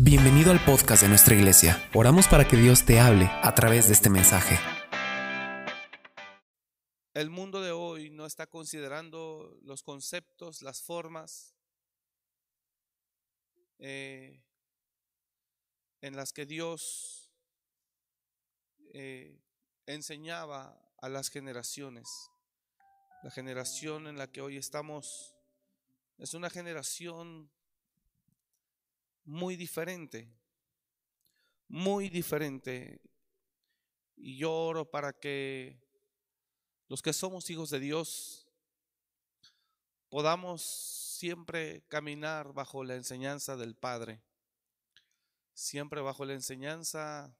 Bienvenido al podcast de nuestra iglesia. Oramos para que Dios te hable a través de este mensaje. El mundo de hoy no está considerando los conceptos, las formas eh, en las que Dios eh, enseñaba a las generaciones. La generación en la que hoy estamos es una generación muy diferente, muy diferente. Y yo oro para que los que somos hijos de Dios podamos siempre caminar bajo la enseñanza del Padre, siempre bajo la enseñanza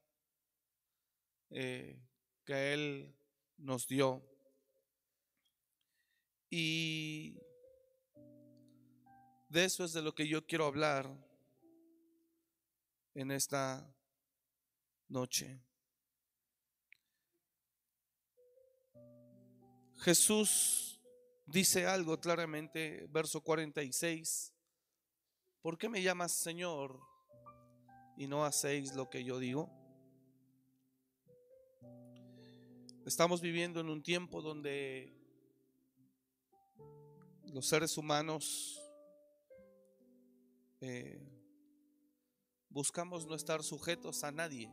eh, que Él nos dio. Y de eso es de lo que yo quiero hablar en esta noche. Jesús dice algo claramente, verso 46, ¿por qué me llamas Señor y no hacéis lo que yo digo? Estamos viviendo en un tiempo donde los seres humanos eh, buscamos no estar sujetos a nadie.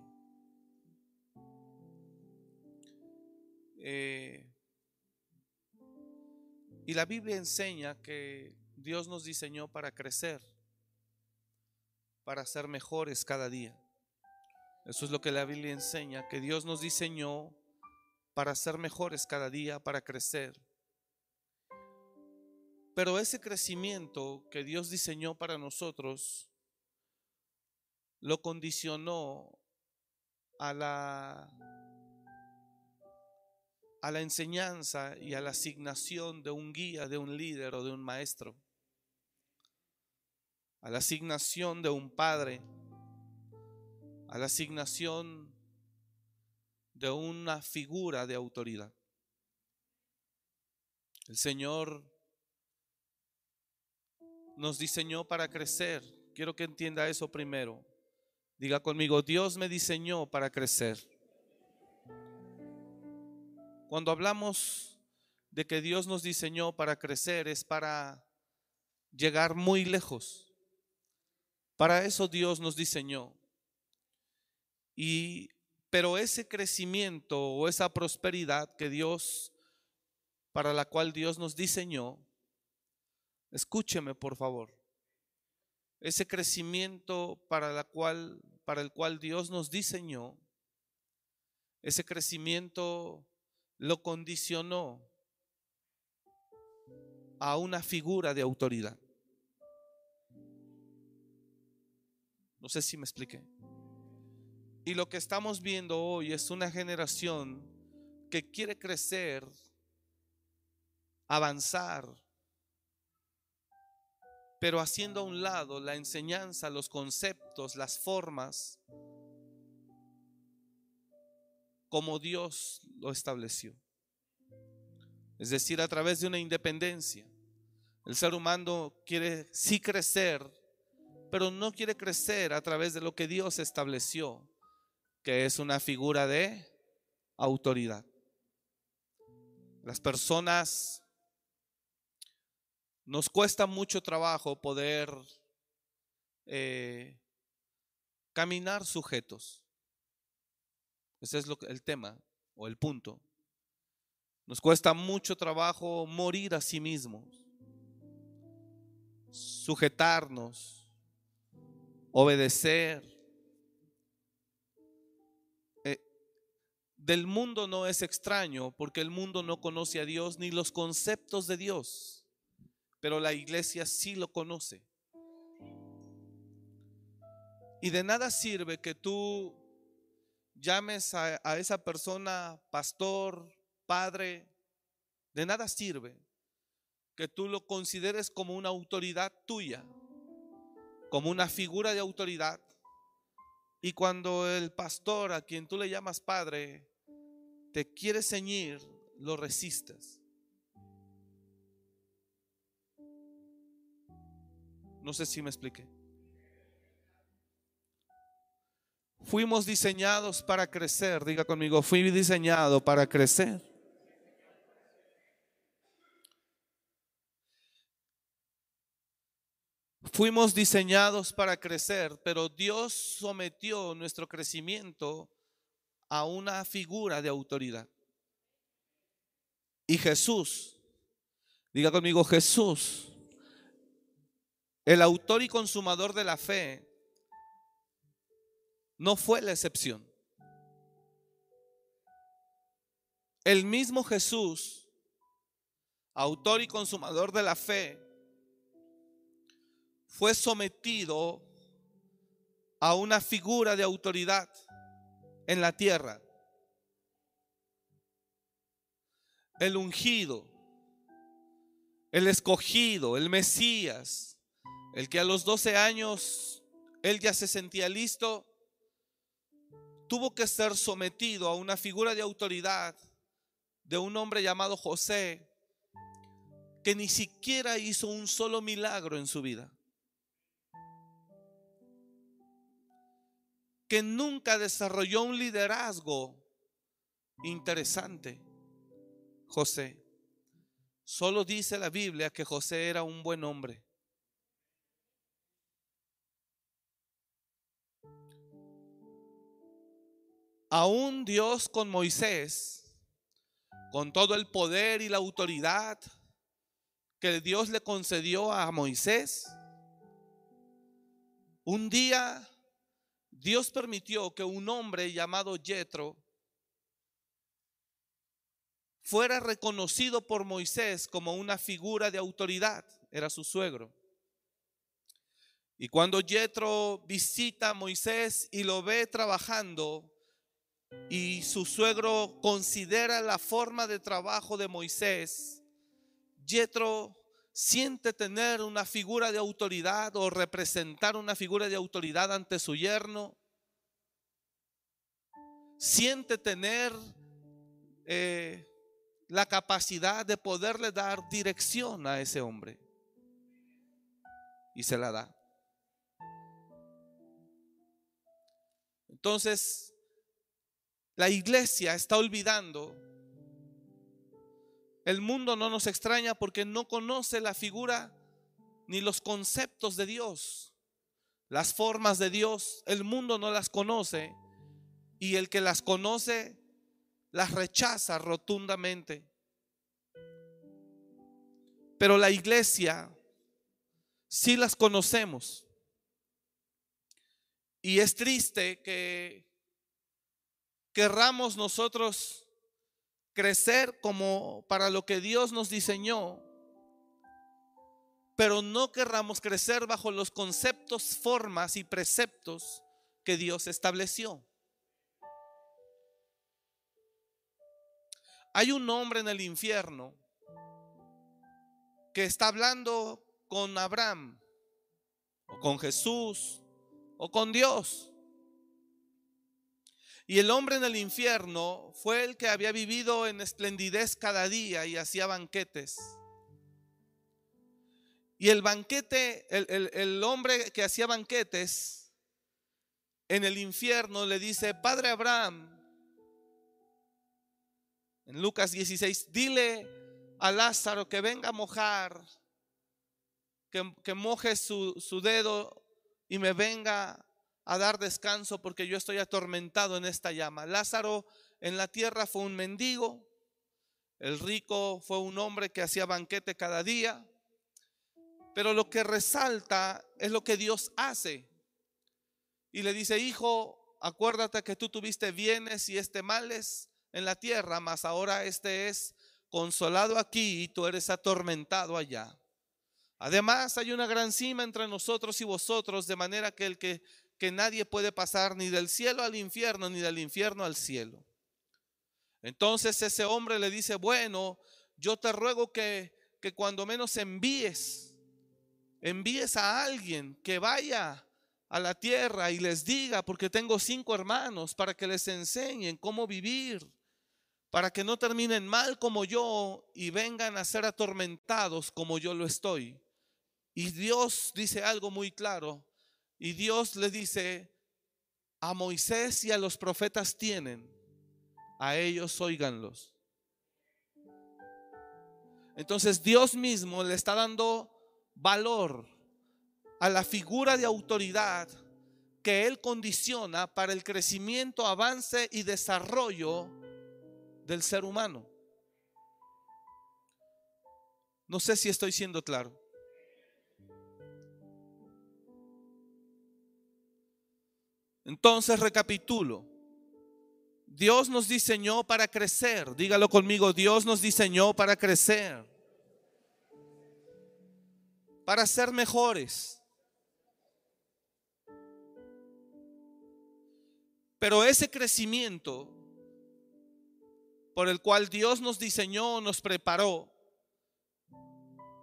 Eh, y la Biblia enseña que Dios nos diseñó para crecer, para ser mejores cada día. Eso es lo que la Biblia enseña, que Dios nos diseñó para ser mejores cada día, para crecer. Pero ese crecimiento que Dios diseñó para nosotros lo condicionó a la, a la enseñanza y a la asignación de un guía, de un líder o de un maestro, a la asignación de un padre, a la asignación de una figura de autoridad. El Señor nos diseñó para crecer. Quiero que entienda eso primero. Diga conmigo, Dios me diseñó para crecer. Cuando hablamos de que Dios nos diseñó para crecer es para llegar muy lejos. Para eso Dios nos diseñó. Y pero ese crecimiento o esa prosperidad que Dios para la cual Dios nos diseñó, escúcheme por favor ese crecimiento para, la cual, para el cual Dios nos diseñó, ese crecimiento lo condicionó a una figura de autoridad. No sé si me expliqué. Y lo que estamos viendo hoy es una generación que quiere crecer, avanzar, pero haciendo a un lado la enseñanza, los conceptos, las formas, como Dios lo estableció. Es decir, a través de una independencia. El ser humano quiere sí crecer, pero no quiere crecer a través de lo que Dios estableció, que es una figura de autoridad. Las personas nos cuesta mucho trabajo poder eh, caminar sujetos. Ese es lo, el tema o el punto. Nos cuesta mucho trabajo morir a sí mismos, sujetarnos, obedecer. Eh, del mundo no es extraño porque el mundo no conoce a Dios ni los conceptos de Dios pero la iglesia sí lo conoce. Y de nada sirve que tú llames a, esa persona pastor, padre, de nada sirve que tú lo consideres como una autoridad tuya, como una figura de autoridad. Y cuando el pastor a quien tú le llamas padre te quiere ceñir, lo resistes. No sé si me expliqué. Fuimos diseñados para crecer. Diga conmigo, fui diseñado para crecer. Fuimos diseñados para crecer, pero Dios sometió nuestro crecimiento a una figura de autoridad. Y Jesús, diga conmigo Jesús, el autor y consumador de la fe, no fue la excepción. El mismo Jesús, autor y consumador de la fe, fue sometido a una figura de autoridad en la tierra. El ungido, el escogido, el Mesías, el que a los 12 años él ya se sentía listo, tuvo que ser sometido a una figura de autoridad de un hombre llamado José, que ni siquiera hizo un solo milagro en su vida. Que nunca desarrolló un liderazgo interesante. José. Solo dice la Biblia que José era un buen hombre. Aún Dios con Moisés, con todo el poder y la autoridad que Dios le concedió a Moisés, un día Dios permitió que un hombre llamado Jetro fuera reconocido por Moisés como una figura de autoridad, era su suegro. Y cuando Jetro visita a Moisés y lo ve trabajando, y su suegro considera la forma de trabajo de Moisés, Jetro siente tener una figura de autoridad o representar una figura de autoridad ante su yerno, siente tener eh, la capacidad de poderle dar dirección a ese hombre. Y se la da. Entonces, la iglesia está olvidando. El mundo no nos extraña porque no conoce la figura ni los conceptos de Dios. Las formas de Dios, el mundo no las conoce. Y el que las conoce, las rechaza rotundamente. Pero la iglesia sí las conocemos. Y es triste que querramos nosotros crecer como para lo que Dios nos diseñó, pero no querramos crecer bajo los conceptos, formas y preceptos que Dios estableció. Hay un hombre en el infierno que está hablando con Abraham, o con Jesús, o con Dios. Y el hombre en el infierno fue el que había vivido en esplendidez cada día y hacía banquetes. Y el banquete, el, hombre que hacía banquetes en el infierno le dice, Padre Abraham, en Lucas 16, dile a Lázaro que venga a mojar, que, moje su, su dedo y me venga a dar descanso porque yo estoy atormentado en esta llama. Lázaro en la tierra fue un mendigo, el rico fue un hombre que hacía banquete cada día, pero lo que resalta es lo que Dios hace. Y le dice, hijo, acuérdate que tú tuviste bienes y este males en la tierra, mas ahora este es consolado aquí y tú eres atormentado allá. Además hay una gran cima entre nosotros y vosotros, de manera que el que que nadie puede pasar ni del cielo al infierno, ni del infierno al cielo. Entonces ese hombre le dice, bueno, yo te ruego que, que cuando menos envíes, envíes a alguien que vaya a la tierra y les diga, porque tengo cinco hermanos, para que les enseñen cómo vivir, para que no terminen mal como yo y vengan a ser atormentados como yo lo estoy. Y Dios dice algo muy claro, y Dios le dice, a Moisés y a los profetas tienen, a ellos oíganlos. Entonces Dios mismo le está dando valor a la figura de autoridad que Él condiciona para el crecimiento, avance y desarrollo del ser humano. No sé si estoy siendo claro. Entonces recapitulo. Dios nos diseñó para crecer. Dígalo conmigo, Dios nos diseñó para crecer. Para ser mejores. Pero ese crecimiento por el cual Dios nos diseñó, nos preparó,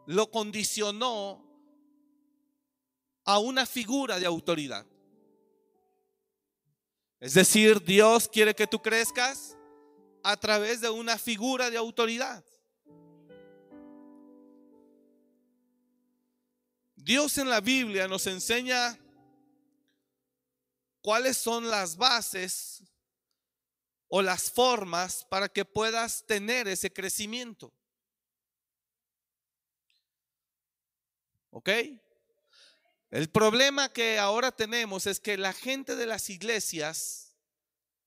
lo condicionó a una figura de autoridad. Es decir, Dios quiere que tú crezcas a través de una figura de autoridad. Dios en la Biblia nos enseña cuáles son las bases o las formas para que puedas tener ese crecimiento. ¿Ok? El problema que ahora tenemos es que la gente de las iglesias,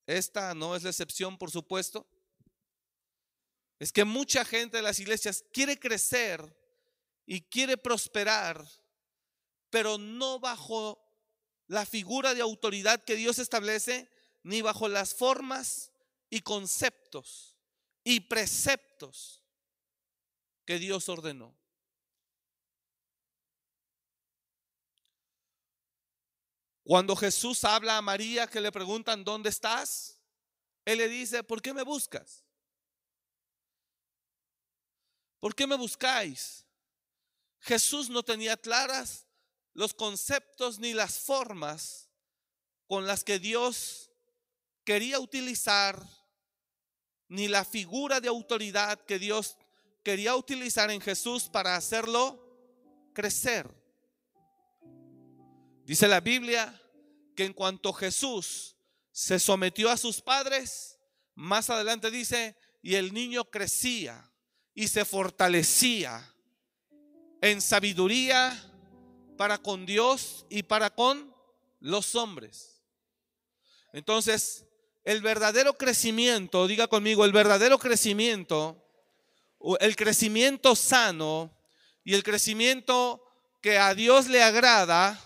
esta no es la excepción por supuesto, es que mucha gente de las iglesias quiere crecer y quiere prosperar, pero no bajo la figura de autoridad que Dios establece, ni bajo las formas y conceptos y preceptos que Dios ordenó. Cuando Jesús habla a María que le preguntan, ¿dónde estás? Él le dice, ¿por qué me buscas? ¿Por qué me buscáis? Jesús no tenía claras los conceptos ni las formas con las que Dios quería utilizar, ni la figura de autoridad que Dios quería utilizar en Jesús para hacerlo crecer. Dice la Biblia que en cuanto Jesús se sometió a sus padres, más adelante dice, y el niño crecía y se fortalecía en sabiduría para con Dios y para con los hombres. Entonces, el verdadero crecimiento, diga conmigo, el verdadero crecimiento, el crecimiento sano y el crecimiento que a Dios le agrada,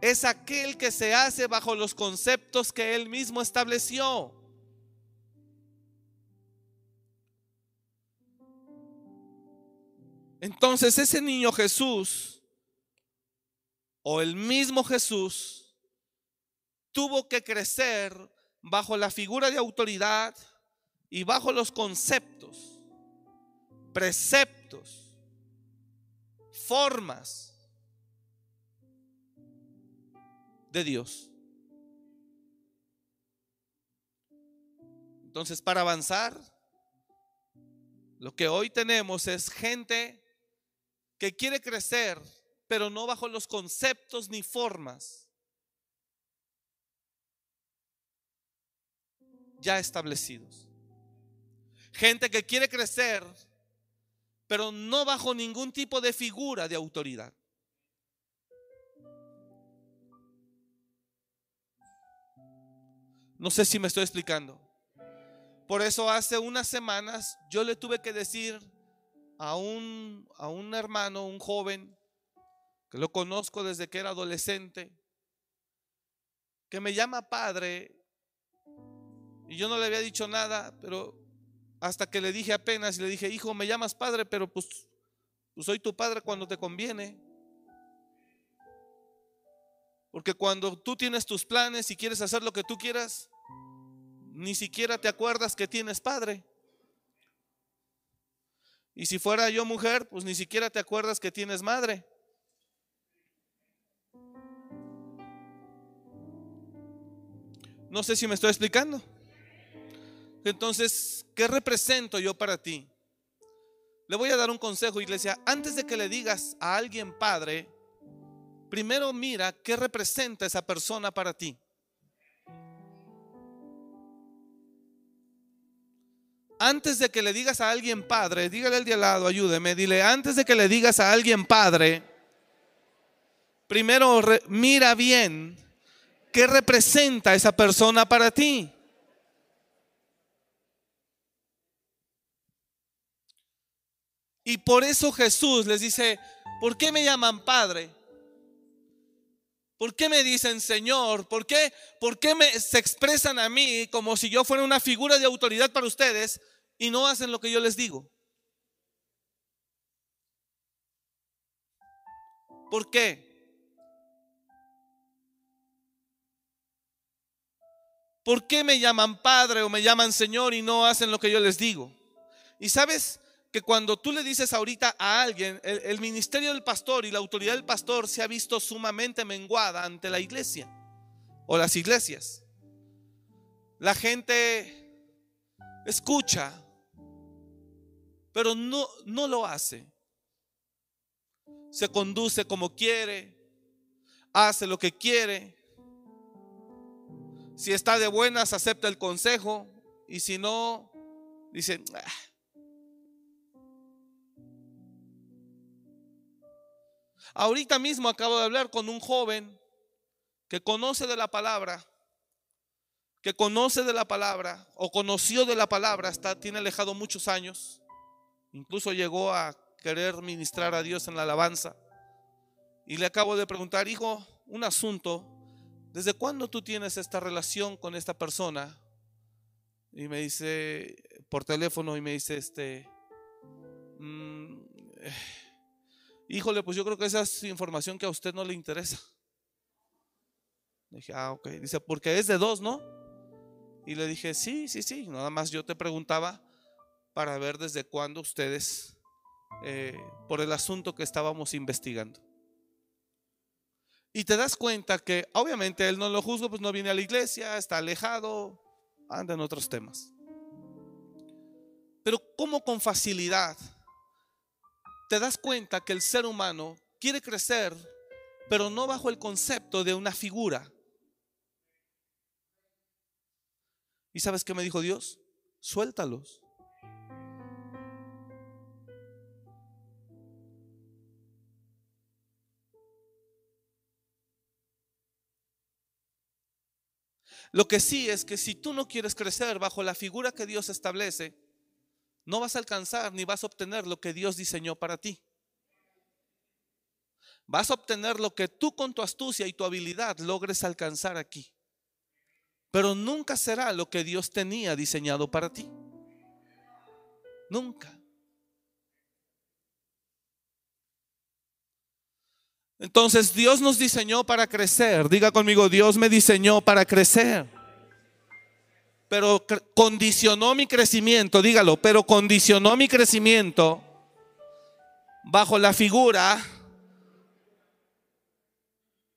es aquel que se hace bajo los conceptos que Él mismo estableció. Entonces ese niño Jesús, o el mismo Jesús, tuvo que crecer bajo la figura de autoridad y bajo los conceptos, preceptos, formas de Dios. Entonces, para avanzar, lo que hoy tenemos es gente que quiere crecer, pero no bajo los conceptos ni formas ya establecidos. Gente que quiere crecer, pero no bajo ningún tipo de figura de autoridad. No sé si me estoy explicando. Por eso hace unas semanas yo le tuve que decir a un, a un hermano, un joven, que lo conozco desde que era adolescente, que me llama padre, y yo no le había dicho nada, pero hasta que le dije apenas, y le dije, hijo, me llamas padre, pero pues, pues soy tu padre cuando te conviene. Porque cuando tú tienes tus planes y quieres hacer lo que tú quieras, ni siquiera te acuerdas que tienes padre. Y si fuera yo mujer, pues ni siquiera te acuerdas que tienes madre. No sé si me estoy explicando. Entonces, ¿qué represento yo para ti? Le voy a dar un consejo, iglesia. Antes de que le digas a alguien padre, primero mira qué representa esa persona para ti. Antes de que le digas a alguien padre, dígale al de al lado, ayúdeme, dile, antes de que le digas a alguien padre, primero mira bien qué representa esa persona para ti. Y por eso Jesús les dice, ¿por qué me llaman Padre? ¿Por qué me dicen Señor? ¿Por qué, por qué me, se expresan a mí como si yo fuera una figura de autoridad para ustedes y no hacen lo que yo les digo? ¿Por qué? ¿Por qué me llaman Padre o me llaman Señor y no hacen lo que yo les digo? Y sabes, que cuando tú le dices ahorita a alguien, el, ministerio del pastor y la autoridad del pastor se ha visto sumamente menguada ante la iglesia o las iglesias. La gente escucha, pero no, no lo hace. Se conduce como quiere, hace lo que quiere. Si está de buenas, acepta el consejo. Y si no, dice, ah, Ahorita mismo acabo de hablar con un joven que conoce de la palabra, que conoce de la palabra o conoció de la palabra, hasta tiene alejado muchos años, incluso llegó a querer ministrar a Dios en la alabanza. Y le acabo de preguntar, hijo, un asunto, ¿desde cuándo tú tienes esta relación con esta persona? Y me dice, por teléfono, y me dice, este, mm, Híjole, pues yo creo que esa es información que a usted no le interesa. dije, ah, ok. Dice, porque es de dos, ¿no? Y le dije, sí, sí, sí. Nada más yo te preguntaba para ver desde cuándo ustedes, eh, por el asunto que estábamos investigando. Y te das cuenta que obviamente él no lo juzga, pues no viene a la iglesia, está alejado, anda en otros temas. Pero ¿cómo con facilidad te das cuenta que el ser humano quiere crecer, pero no bajo el concepto de una figura. ¿Y sabes qué me dijo Dios? Suéltalos. Lo que sí es que si tú no quieres crecer bajo la figura que Dios establece, no vas a alcanzar ni vas a obtener lo que Dios diseñó para ti. Vas a obtener lo que tú con tu astucia y tu habilidad logres alcanzar aquí. Pero nunca será lo que Dios tenía diseñado para ti. Nunca. Entonces Dios nos diseñó para crecer. Diga conmigo, Dios me diseñó para crecer pero condicionó mi crecimiento, dígalo, pero condicionó mi crecimiento bajo la figura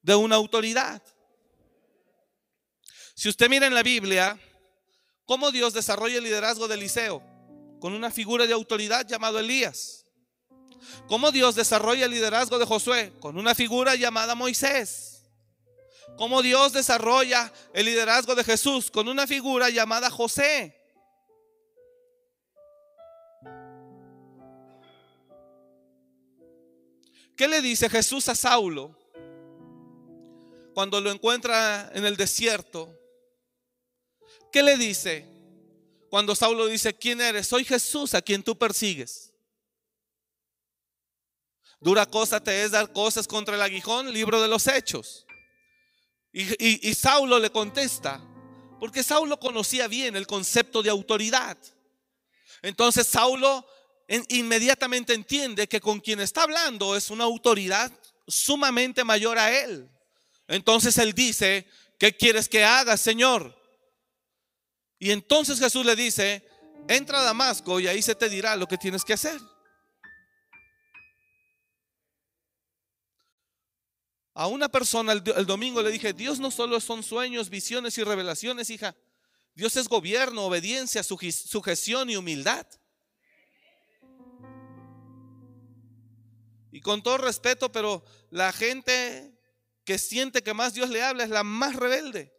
de una autoridad. Si usted mira en la Biblia cómo Dios desarrolla el liderazgo de Eliseo con una figura de autoridad llamado Elías. Cómo Dios desarrolla el liderazgo de Josué con una figura llamada Moisés cómo Dios desarrolla el liderazgo de Jesús con una figura llamada José. ¿Qué le dice Jesús a Saulo cuando lo encuentra en el desierto? ¿Qué le dice cuando Saulo dice, ¿quién eres? Soy Jesús a quien tú persigues. Dura cosa te es dar cosas contra el aguijón, libro de los hechos. Y, Saulo le contesta, porque Saulo conocía bien el concepto de autoridad. Entonces Saulo inmediatamente entiende que con quien está hablando es una autoridad sumamente mayor a él. Entonces él dice, ¿qué quieres que haga, Señor? Y entonces Jesús le dice, entra a Damasco y ahí se te dirá lo que tienes que hacer. A una persona el, domingo le dije, Dios no solo son sueños, visiones y revelaciones, hija. Dios es gobierno, obediencia, sujeción y humildad. Y con todo respeto, pero la gente que siente que más Dios le habla es la más rebelde.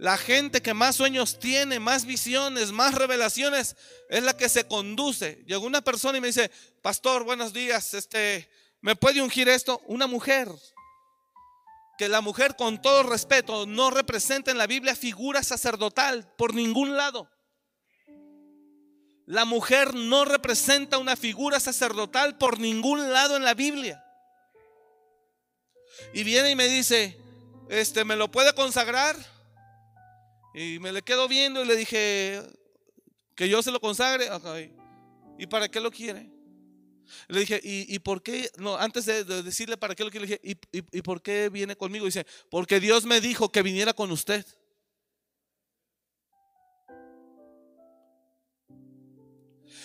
La gente que más sueños tiene, más visiones, más revelaciones, es la que se conduce. Llegó una persona y me dice, pastor, buenos días, este, ¿me puede ungir esto? Una mujer. Que la mujer, con todo respeto, no representa en la Biblia figura sacerdotal por ningún lado. La mujer no representa una figura sacerdotal por ningún lado en la Biblia. Y viene y me dice, este, ¿me lo puede consagrar? Y me le quedo viendo y le dije, que yo se lo consagre. ¿Y para qué lo quiere? Le dije, ¿y, por qué? No, antes de, decirle para qué lo quiere, le dije, ¿y, ¿y, por qué viene conmigo? Dice, porque Dios me dijo que viniera con usted.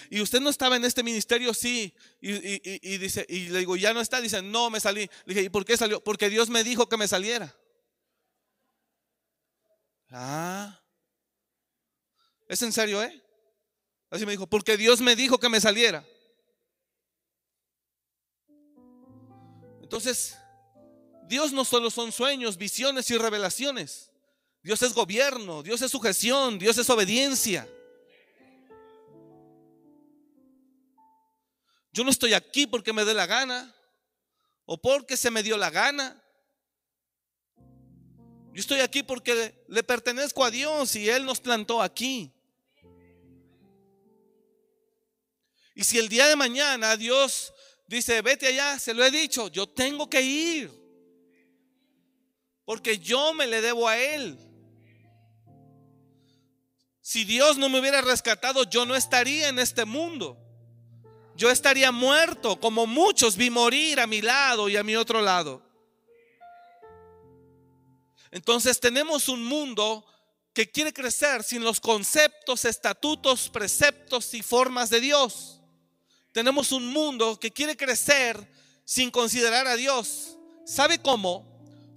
Y usted no estaba en este ministerio, sí. Y, dice, y le digo, ya no está. Dice, no, me salí. Le dije, ¿y por qué salió? Porque Dios me dijo que me saliera. Ah. ¿Es en serio, eh? Así me dijo, porque Dios me dijo que me saliera. Entonces, Dios no solo son sueños, visiones y revelaciones. Dios es gobierno, Dios es sujeción, Dios es obediencia. Yo no estoy aquí porque me dé la gana o porque se me dio la gana. Yo estoy aquí porque le pertenezco a Dios y Él nos plantó aquí. Y si el día de mañana Dios dice, vete allá, se lo he dicho, yo tengo que ir. Porque yo me le debo a Él. Si Dios no me hubiera rescatado, yo no estaría en este mundo yo estaría muerto, como muchos vi morir a mi lado y a mi otro lado. Entonces tenemos un mundo que quiere crecer sin los conceptos, estatutos, preceptos y formas de Dios. Tenemos un mundo que quiere crecer sin considerar a Dios. ¿Sabe cómo?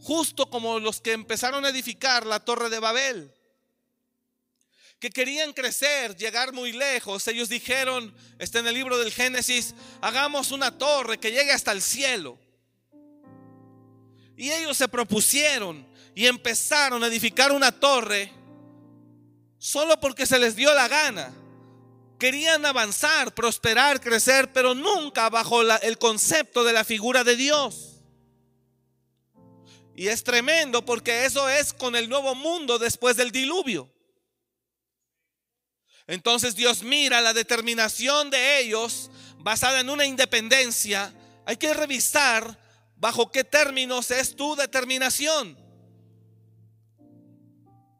Justo como los que empezaron a edificar la torre de Babel que querían crecer, llegar muy lejos, ellos dijeron, está en el libro del Génesis, hagamos una torre que llegue hasta el cielo. Y ellos se propusieron y empezaron a edificar una torre solo porque se les dio la gana. Querían avanzar, prosperar, crecer, pero nunca bajo el concepto de la figura de Dios. Y es tremendo porque eso es con el nuevo mundo después del diluvio. Entonces Dios mira la determinación de ellos basada en una independencia. Hay que revisar bajo qué términos es tu determinación.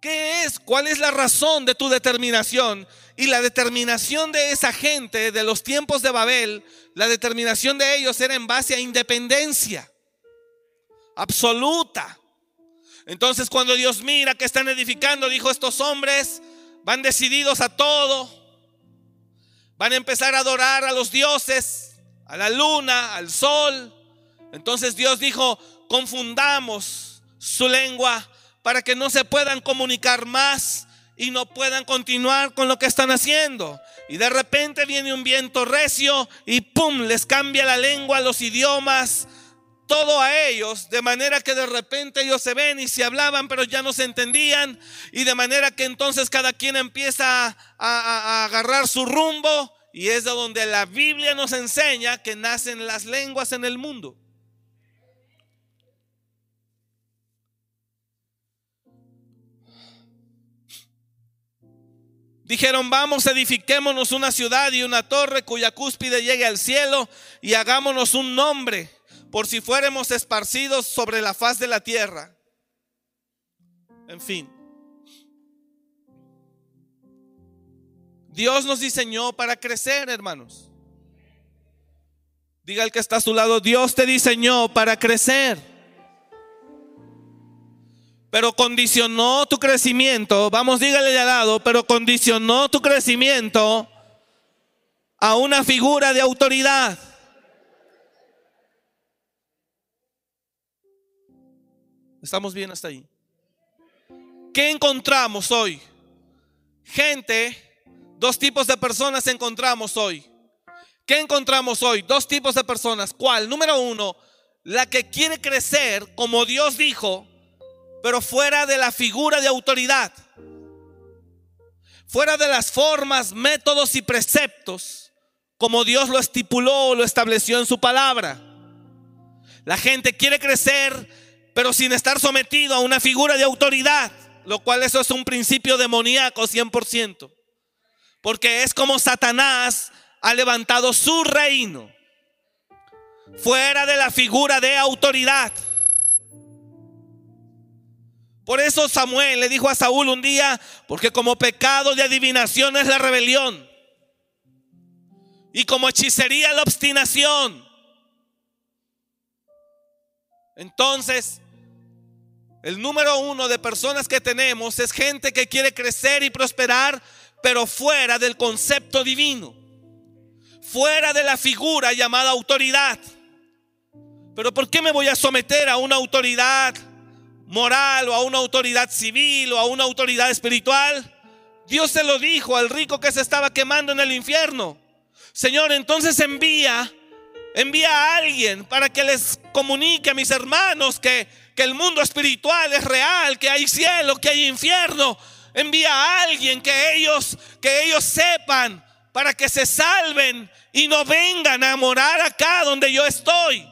¿Qué es? ¿Cuál es la razón de tu determinación? Y la determinación de esa gente de los tiempos de Babel, la determinación de ellos era en base a independencia absoluta. Entonces cuando Dios mira que están edificando, dijo estos hombres, van decididos a todo, van a empezar a adorar a los dioses, a la luna, al sol. Entonces Dios dijo, confundamos su lengua para que no se puedan comunicar más y no puedan continuar con lo que están haciendo. Y de repente viene un viento recio y ¡pum! les cambia la lengua, los idiomas, todo a ellos, de manera que de repente ellos se ven y se hablaban, pero ya no se entendían, y de manera que entonces cada quien empieza a, agarrar su rumbo, y es de donde la Biblia nos enseña que nacen las lenguas en el mundo. Dijeron, vamos, edifiquémonos una ciudad y una torre cuya cúspide llegue al cielo y hagámonos un nombre por si fuéramos esparcidos sobre la faz de la tierra. En fin. Dios nos diseñó para crecer, hermanos. Diga el que está a su lado, Dios te diseñó para crecer. Pero condicionó tu crecimiento, vamos, dígale de al lado, pero condicionó tu crecimiento a una figura de autoridad. ¿Estamos bien hasta ahí? ¿Qué encontramos hoy? Gente, dos tipos de personas encontramos hoy. ¿Qué encontramos hoy? Dos tipos de personas. ¿Cuál? Número uno, la que quiere crecer como Dios dijo, pero fuera de la figura de autoridad, fuera de las formas, métodos y preceptos, como Dios lo estipuló o lo estableció en su palabra. La gente quiere crecer, pero sin estar sometido a una figura de autoridad, lo cual eso es un principio demoníaco 100%, porque es como Satanás ha levantado su reino fuera de la figura de autoridad. Por eso Samuel le dijo a Saúl un día, porque como pecado de adivinación es la rebelión y como hechicería la obstinación. Entonces, el número uno de personas que tenemos es gente que quiere crecer y prosperar, pero fuera del concepto divino, fuera de la figura llamada autoridad. Pero ¿por qué me voy a someter a una autoridad moral o a una autoridad civil o a una autoridad espiritual? Dios se lo dijo al rico que se estaba quemando en el infierno. Señor, entonces envía, envía a alguien para que les comunique a mis hermanos que, que el mundo espiritual es real, que hay cielo, que hay infierno. Envía a alguien que ellos, que ellos sepan para que se salven y no vengan a morar acá donde yo estoy.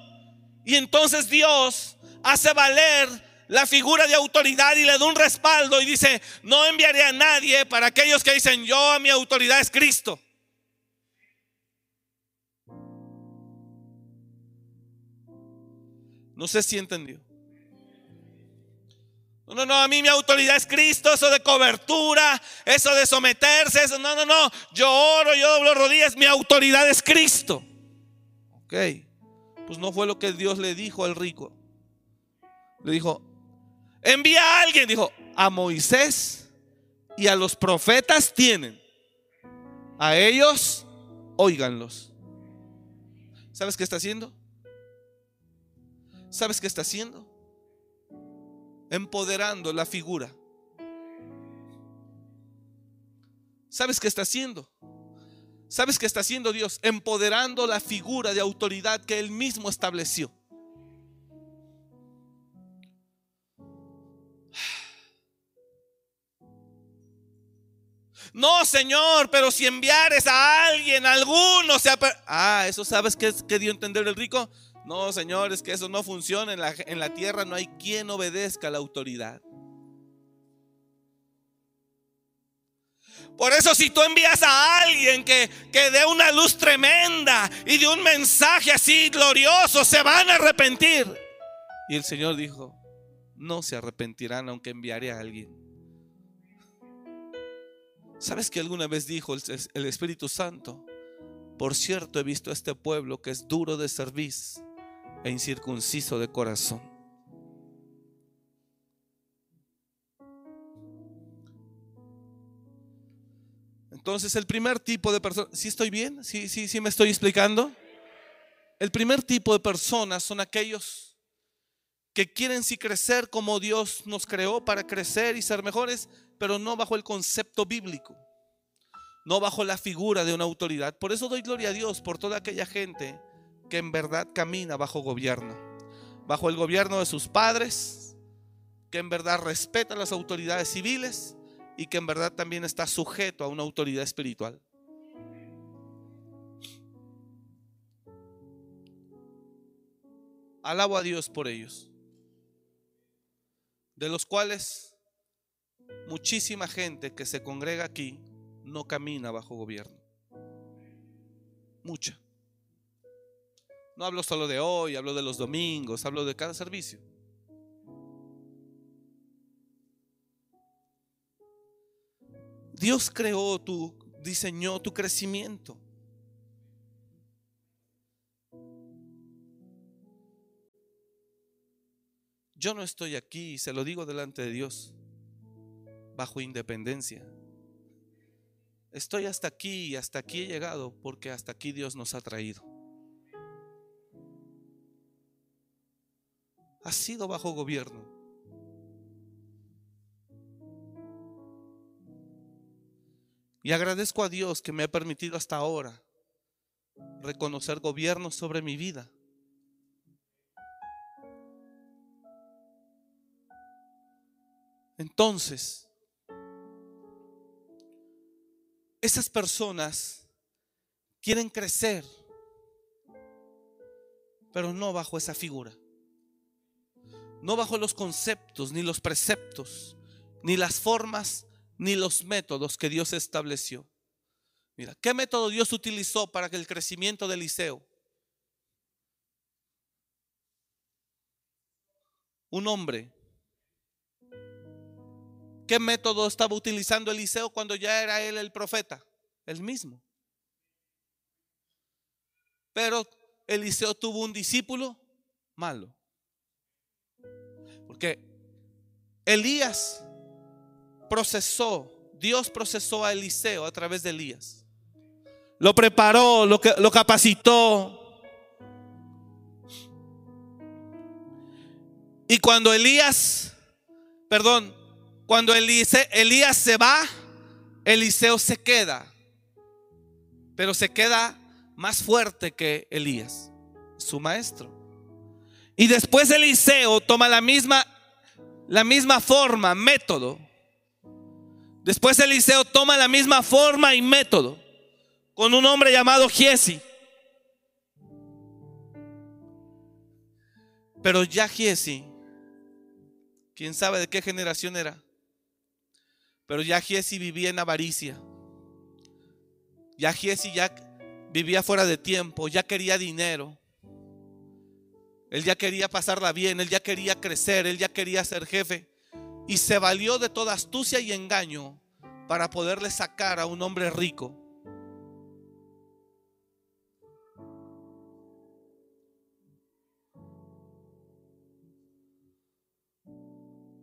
Y entonces Dios hace valer la figura de autoridad y le da un respaldo y dice, no enviaré a nadie para aquellos que dicen, yo a mi autoridad es Cristo. No sé si entendió. No, no, a mí mi autoridad es Cristo, eso de cobertura, eso de someterse, eso, no, no, no, yo oro, yo doblo rodillas, mi autoridad es Cristo. Ok. Pues no fue lo que Dios le dijo al rico. Le dijo, envía a alguien, dijo, a Moisés y a los profetas tienen. A ellos, óiganlos. ¿Sabes qué está haciendo? ¿Sabes qué está haciendo? Empoderando la figura. ¿Sabes qué está haciendo? ¿Sabes qué está haciendo Dios? Empoderando la figura de autoridad que Él mismo estableció. No, Señor, pero si enviares a alguien, a alguno, sea, ah, eso sabes que, que dio a entender el rico. No, Señor, es que eso no funciona en la, en la tierra, no hay quien obedezca a la autoridad. Por eso si tú envías a alguien que, que dé una luz tremenda y de un mensaje así glorioso, se van a arrepentir. Y el Señor dijo, no se arrepentirán aunque enviaré a alguien. ¿Sabes que alguna vez dijo el, Espíritu Santo? Por cierto, he visto a este pueblo que es duro de cerviz e incircunciso de corazón. Entonces, el primer tipo de personas, ¿sí estoy bien? ¿Sí, sí, sí me estoy explicando? El primer tipo de personas son aquellos que quieren sí crecer como Dios nos creó para crecer y ser mejores, pero no bajo el concepto bíblico, no bajo la figura de una autoridad. Por eso doy gloria a Dios por toda aquella gente que en verdad camina bajo gobierno, bajo el gobierno de sus padres, que en verdad respeta las autoridades civiles y que en verdad también está sujeto a una autoridad espiritual. Alabo a Dios por ellos, de los cuales muchísima gente que se congrega aquí no camina bajo gobierno. Mucha. No hablo solo de hoy, hablo de los domingos, hablo de cada servicio. Dios creó tu, diseñó tu crecimiento. Yo no estoy aquí, se lo digo delante de Dios, bajo independencia. Estoy hasta aquí y hasta aquí he llegado porque hasta aquí Dios nos ha traído. Ha sido bajo gobierno. Y agradezco a Dios que me ha permitido hasta ahora reconocer gobierno sobre mi vida. Entonces, esas personas quieren crecer, pero no bajo esa figura. No bajo los conceptos, ni los preceptos, ni las formas, ni los métodos que Dios estableció. Mira, ¿qué método Dios utilizó para que el crecimiento de Eliseo? Un hombre. ¿Qué método estaba utilizando Eliseo cuando ya era él el profeta? El mismo. Pero Eliseo tuvo un discípulo malo. Porque Elías procesó, Dios procesó a Eliseo a través de Elías. Lo preparó, lo, capacitó. Y cuando Elías, perdón, cuando Elías se va, Eliseo se queda. Pero se queda más fuerte que Elías, su maestro. Y después Eliseo toma la misma, la misma forma, método. Después Eliseo toma la misma forma y método con un hombre llamado Giesi. Pero ya Giesi, quién sabe de qué generación era, pero ya Giesi vivía en avaricia. Ya Giesi ya vivía fuera de tiempo, ya quería dinero. Él ya quería pasarla bien, él ya quería crecer, él ya quería ser jefe. Y se valió de toda astucia y engaño para poderle sacar a un hombre rico.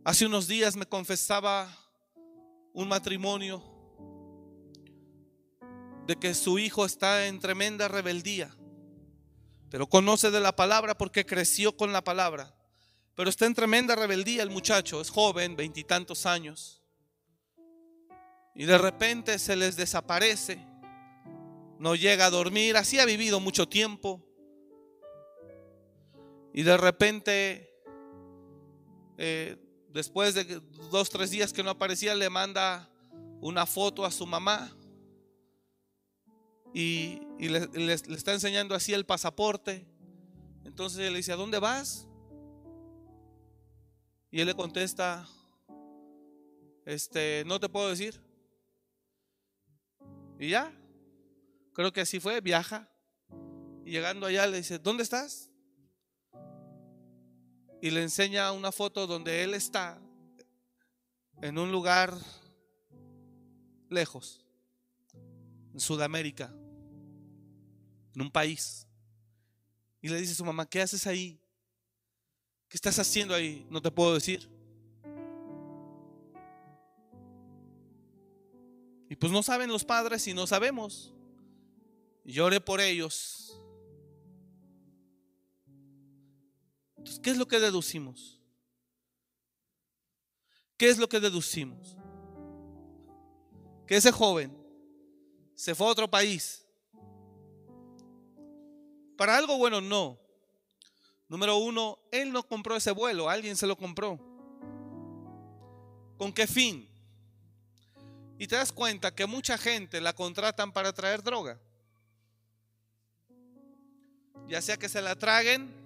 Hace unos días me confesaba un matrimonio de que su hijo está en tremenda rebeldía, pero conoce de la palabra porque creció con la palabra. Pero está en tremenda rebeldía el muchacho, es joven, veintitantos años. Y de repente se les desaparece, no llega a dormir, así ha vivido mucho tiempo. Y de repente, eh, después de dos, tres días que no aparecía, le manda una foto a su mamá y, le, está enseñando así el pasaporte. Entonces él le dice, ¿a dónde vas? Y él le contesta, este, no te puedo decir. Y ya, creo que así fue, viaja. Y llegando allá le dice, ¿dónde estás? Y le enseña una foto donde él está en un lugar lejos, en Sudamérica en un país. Y le dice a su mamá, ¿qué haces ahí? ¿Qué estás haciendo ahí? No te puedo decir. Y pues no saben los padres y no sabemos. Y lloré por ellos. ¿Qué es lo que deducimos? ¿Qué es lo que deducimos? Que ese joven se fue a otro país para algo bueno, no. Número uno, él no compró ese vuelo, alguien se lo compró. ¿Con qué fin? Y te das cuenta que mucha gente la contratan para traer droga. Ya sea que se la traguen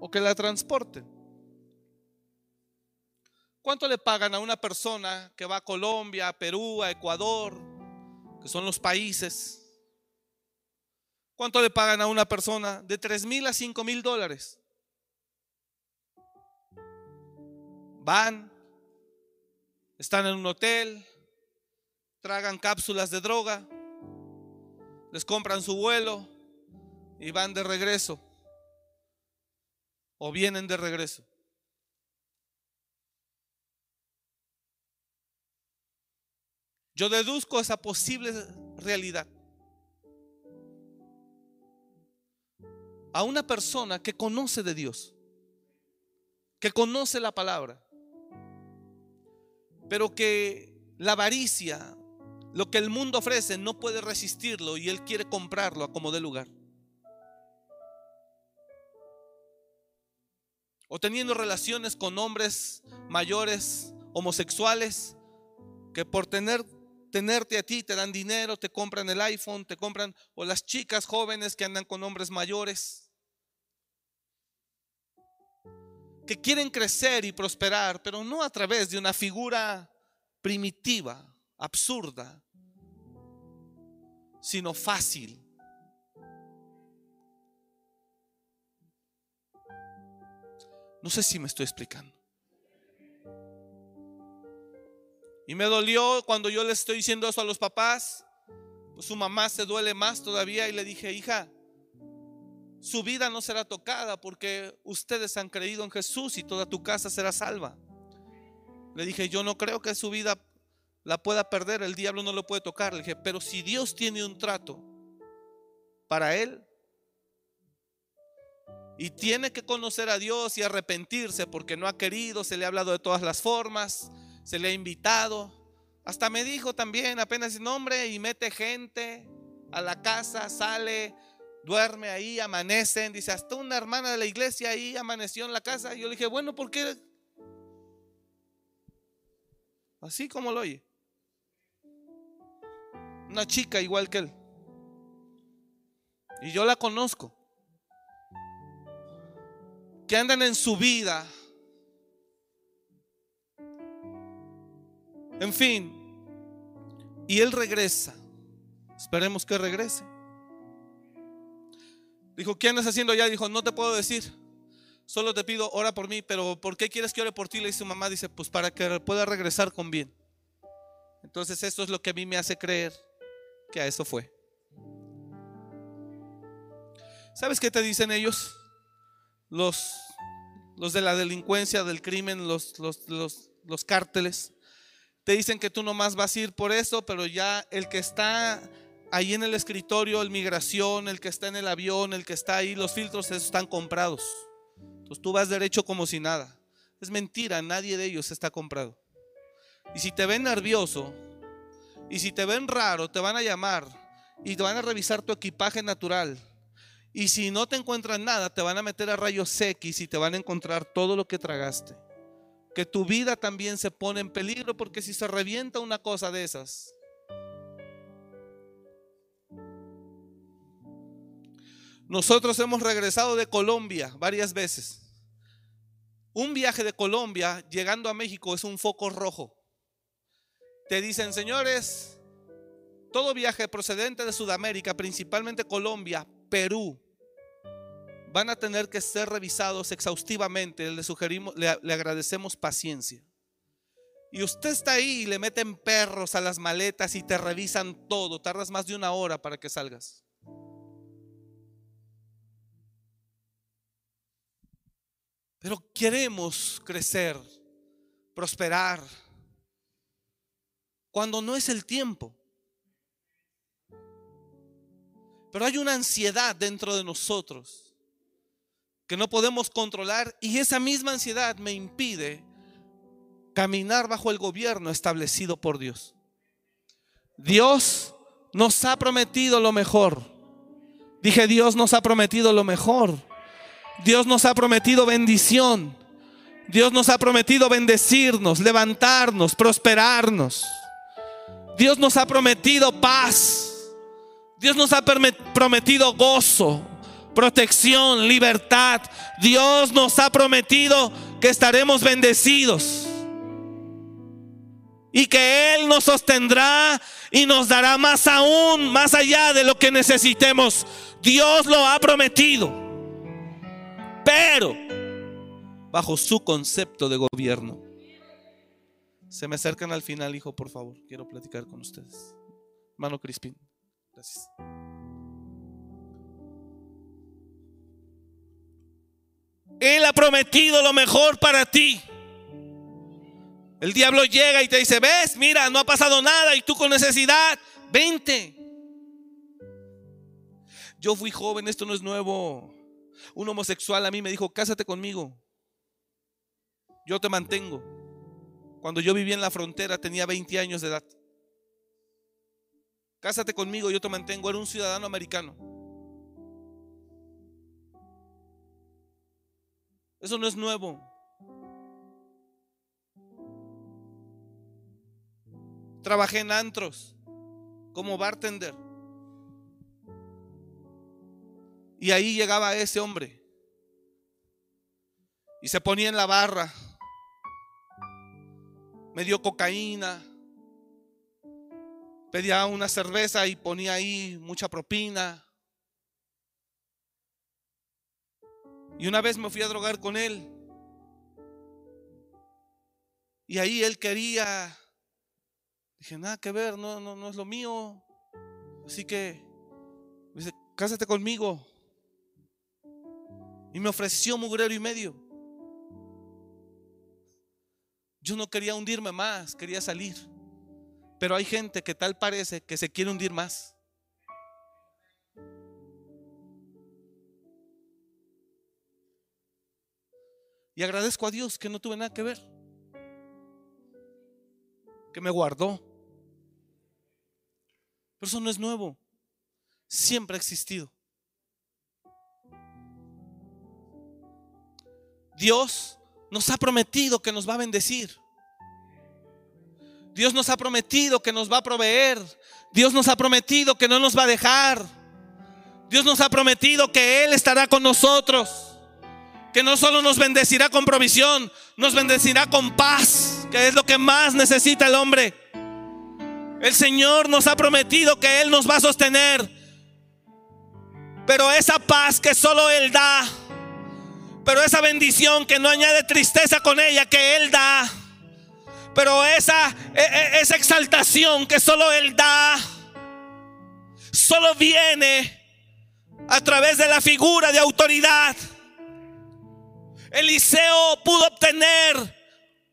o que la transporten. ¿Cuánto le pagan a una persona que va a Colombia, a Perú, a Ecuador, que son los países ¿Cuánto le pagan a una persona? De 3 mil a 5 mil dólares. Van, están en un hotel, tragan cápsulas de droga, les compran su vuelo y van de regreso. O vienen de regreso. Yo deduzco esa posible realidad. a una persona que conoce de Dios, que conoce la palabra, pero que la avaricia, lo que el mundo ofrece, no puede resistirlo y él quiere comprarlo a como de lugar. O teniendo relaciones con hombres mayores homosexuales que por tener tenerte a ti te dan dinero, te compran el iPhone, te compran o las chicas jóvenes que andan con hombres mayores que quieren crecer y prosperar, pero no a través de una figura primitiva, absurda, sino fácil. No sé si me estoy explicando. Y me dolió cuando yo le estoy diciendo eso a los papás. Pues su mamá se duele más todavía y le dije, hija, su vida no será tocada porque ustedes han creído en Jesús y toda tu casa será salva. Le dije, yo no creo que su vida la pueda perder, el diablo no lo puede tocar. Le dije, pero si Dios tiene un trato para él y tiene que conocer a Dios y arrepentirse porque no ha querido, se le ha hablado de todas las formas, se le ha invitado. Hasta me dijo también, apenas nombre, y mete gente a la casa, sale, duerme ahí, amanecen. Dice, hasta una hermana de la iglesia ahí amaneció en la casa. Y yo le dije, bueno, ¿por qué? Así como lo oye. Una chica igual que él. Y yo la conozco. Que andan en su vida. En fin. Y él regresa. Esperemos que regrese. Dijo, ¿qué andas haciendo allá? Dijo, no te puedo decir. Solo te pido, ora por mí, pero ¿por qué quieres que ore por ti? Le dice su mamá, dice, pues para que pueda regresar con bien. Entonces esto es lo que a mí me hace creer que a eso fue. ¿Sabes qué te dicen ellos? Los, los de la delincuencia, del crimen, los, los, los, los cárteles. Te dicen que tú nomás vas a ir por eso, pero ya el que está ahí en el escritorio, el migración, el que está en el avión, el que está ahí, los filtros esos están comprados. Entonces tú vas derecho como si nada. Es mentira, nadie de ellos está comprado. Y si te ven nervioso, y si te ven raro, te van a llamar y te van a revisar tu equipaje natural. Y si no te encuentran nada, te van a meter a rayos X y te van a encontrar todo lo que tragaste. Que tu vida también se pone en peligro porque si se revienta una cosa de esas, Nosotros hemos regresado de Colombia varias veces. Un viaje de Colombia llegando a México es un foco rojo. Te dicen, señores, todo viaje procedente de Sudamérica, principalmente Colombia, Perú, van a tener que ser revisados exhaustivamente. Le sugerimos, le, agradecemos paciencia. Y usted está ahí y le meten perros a las maletas y te revisan todo. Tardas más de una hora para que salgas. Pero queremos crecer, prosperar, cuando no es el tiempo. Pero hay una ansiedad dentro de nosotros que no podemos controlar y esa misma ansiedad me impide caminar bajo el gobierno establecido por Dios. Dios nos ha prometido lo mejor. Dije, Dios nos ha prometido lo mejor. Dios nos ha prometido bendición. Dios nos ha prometido bendecirnos, levantarnos, prosperarnos. Dios nos ha prometido paz. Dios nos ha prometido gozo, protección, libertad. Dios nos ha prometido que estaremos bendecidos. Y que Él nos sostendrá y nos dará más aún, más allá de lo que necesitemos. Dios lo ha prometido pero bajo su concepto de gobierno. Se me acercan al final, hijo, por favor. Quiero platicar con ustedes. Mano Crispín. Él ha prometido lo mejor para ti. El diablo llega y te dice, ves, mira, no ha pasado nada y tú con necesidad, vente. Yo fui joven, esto no es nuevo. Un homosexual a mí me dijo, cásate conmigo. Yo te mantengo. Cuando yo vivía en la frontera tenía 20 años de edad. Cásate conmigo, yo te mantengo. Era un ciudadano americano. Eso no es nuevo. Trabajé en antros como bartender. Y ahí llegaba ese hombre. Y se ponía en la barra. Me dio cocaína. Pedía una cerveza y ponía ahí mucha propina. Y una vez me fui a drogar con él. Y ahí él quería. Dije, nada que ver, no, no, no es lo mío. Así que, dice, cásate conmigo. Y me ofreció mugrero y medio. Yo no quería hundirme más, quería salir. Pero hay gente que tal parece que se quiere hundir más. Y agradezco a Dios que no tuve nada que ver. Que me guardó. Pero eso no es nuevo. Siempre ha existido. Dios nos ha prometido que nos va a bendecir. Dios nos ha prometido que nos va a proveer. Dios nos ha prometido que no nos va a dejar. Dios nos ha prometido que Él estará con nosotros. Que no solo nos bendecirá con provisión, nos bendecirá con paz, que es lo que más necesita el hombre. El Señor nos ha prometido que Él nos va a sostener. Pero esa paz que solo Él da, pero esa bendición que no añade tristeza con ella que Él da. Pero esa, e, e, esa exaltación que solo Él da, solo viene a través de la figura de autoridad. Eliseo pudo obtener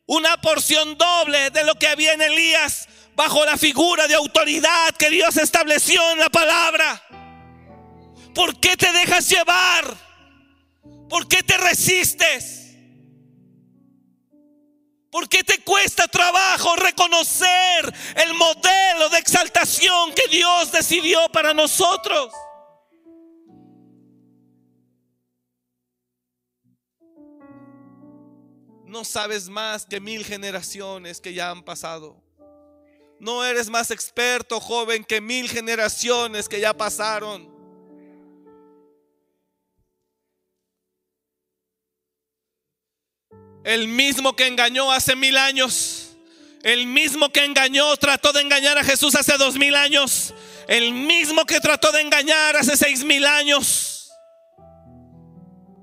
una porción doble de lo que había en Elías bajo la figura de autoridad que Dios estableció en la palabra. ¿Por qué te dejas llevar? ¿Por qué te resistes? ¿Por qué te cuesta trabajo reconocer el modelo de exaltación que Dios decidió para nosotros? No sabes más que mil generaciones que ya han pasado. No eres más experto, joven, que mil generaciones que ya pasaron. El mismo que engañó hace mil años. El mismo que engañó, trató de engañar a Jesús hace dos mil años. El mismo que trató de engañar hace seis mil años.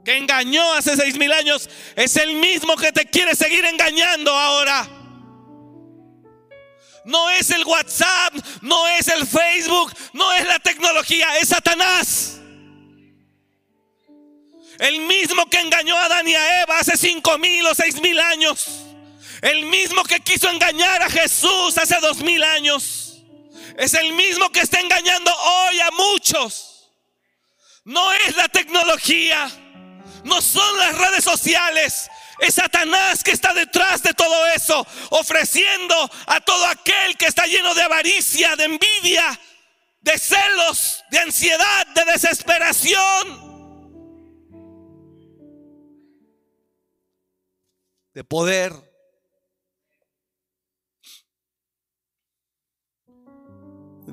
Que engañó hace seis mil años. Es el mismo que te quiere seguir engañando ahora. No es el WhatsApp, no es el Facebook, no es la tecnología, es Satanás. El mismo que engañó a Adán y a Eva hace cinco mil o seis mil años. El mismo que quiso engañar a Jesús hace dos mil años. Es el mismo que está engañando hoy a muchos. No es la tecnología. No son las redes sociales. Es Satanás que está detrás de todo eso, ofreciendo a todo aquel que está lleno de avaricia, de envidia, de celos, de ansiedad, de desesperación de poder.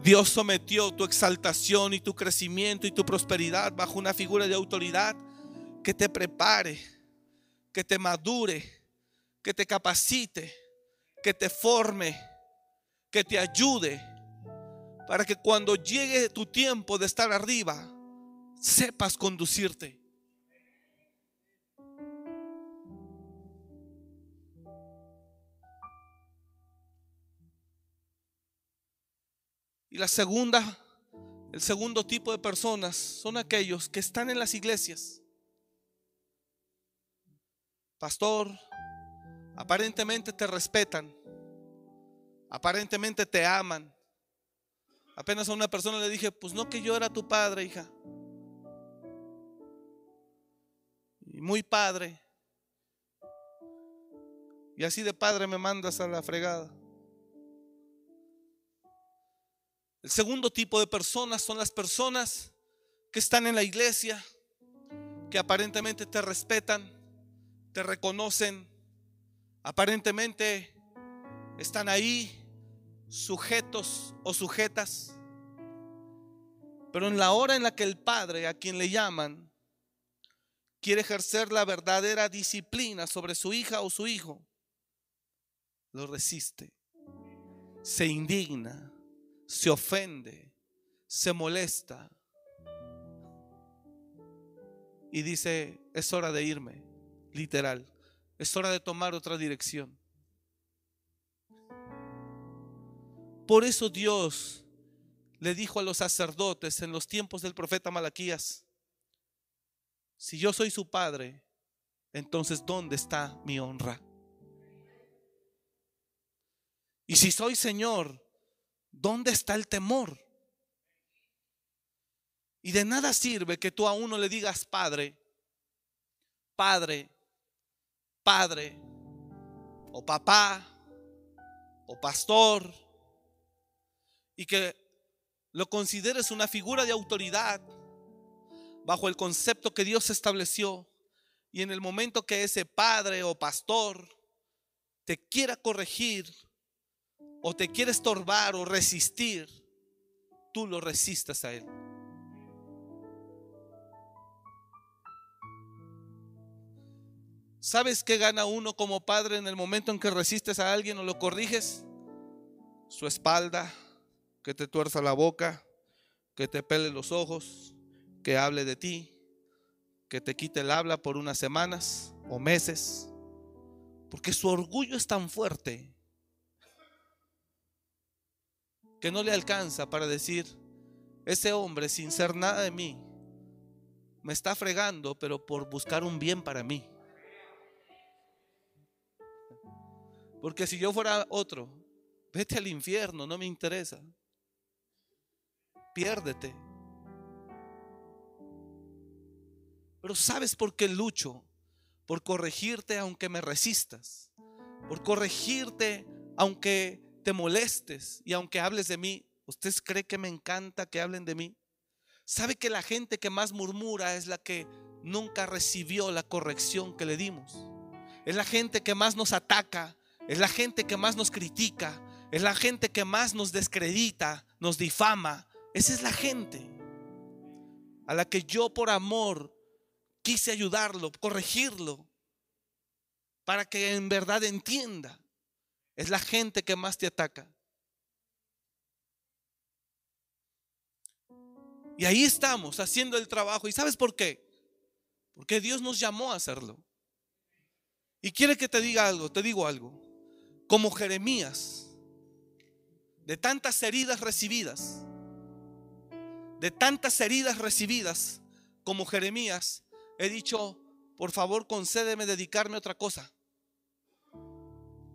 Dios sometió tu exaltación y tu crecimiento y tu prosperidad bajo una figura de autoridad que te prepare, que te madure, que te capacite, que te forme, que te ayude, para que cuando llegue tu tiempo de estar arriba, sepas conducirte. Y la segunda, el segundo tipo de personas son aquellos que están en las iglesias. Pastor, aparentemente te respetan, aparentemente te aman. Apenas a una persona le dije, pues no que yo era tu padre, hija. Y muy padre. Y así de padre me mandas a la fregada. El segundo tipo de personas son las personas que están en la iglesia, que aparentemente te respetan, te reconocen, aparentemente están ahí, sujetos o sujetas. Pero en la hora en la que el padre, a quien le llaman, quiere ejercer la verdadera disciplina sobre su hija o su hijo, lo resiste, se indigna, se ofende, se molesta y dice, es hora de irme, literal, es hora de tomar otra dirección. Por eso Dios le dijo a los sacerdotes en los tiempos del profeta Malaquías, si yo soy su padre, entonces ¿dónde está mi honra? Y si soy Señor, ¿dónde está el temor? Y de nada sirve que tú a uno le digas Padre, Padre, Padre, o papá, o pastor, y que lo consideres una figura de autoridad bajo el concepto que Dios estableció y en el momento que ese padre o pastor te quiera corregir o te quiere estorbar o resistir, tú lo resistas a él. ¿Sabes qué gana uno como padre en el momento en que resistes a alguien o lo corriges? Su espalda, que te tuerza la boca, que te pele los ojos, que hable de ti, que te quite el habla por unas semanas o meses, porque su orgullo es tan fuerte que no le alcanza para decir, ese hombre sin ser nada de mí, me está fregando, pero por buscar un bien para mí. Porque si yo fuera otro, vete al infierno, no me interesa. Piérdete. Pero ¿sabes por qué lucho? Por corregirte aunque me resistas. Por corregirte aunque te molestes y aunque hables de mí. ¿Usted cree que me encanta que hablen de mí? ¿Sabe que la gente que más murmura es la que nunca recibió la corrección que le dimos? Es la gente que más nos ataca, es la gente que más nos critica, es la gente que más nos descredita, nos difama. Esa es la gente a la que yo por amor quise ayudarlo, corregirlo, para que en verdad entienda. Es la gente que más te ataca. Y ahí estamos haciendo el trabajo. ¿Y sabes por qué? Porque Dios nos llamó a hacerlo. Y quiere que te diga algo, te digo algo. Como Jeremías, de tantas heridas recibidas, de tantas heridas recibidas como Jeremías, he dicho, por favor concédeme dedicarme a otra cosa.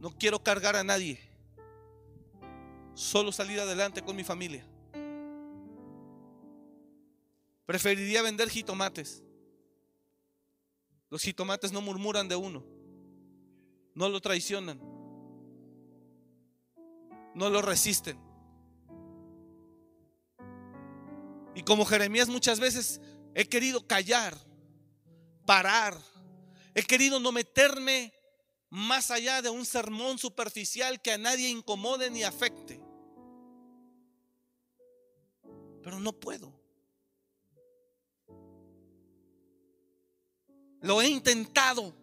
No quiero cargar a nadie. Solo salir adelante con mi familia. Preferiría vender jitomates. Los jitomates no murmuran de uno. No lo traicionan. No lo resisten. Y como Jeremías muchas veces he querido callar parar. He querido no meterme más allá de un sermón superficial que a nadie incomode ni afecte. Pero no puedo. Lo he intentado.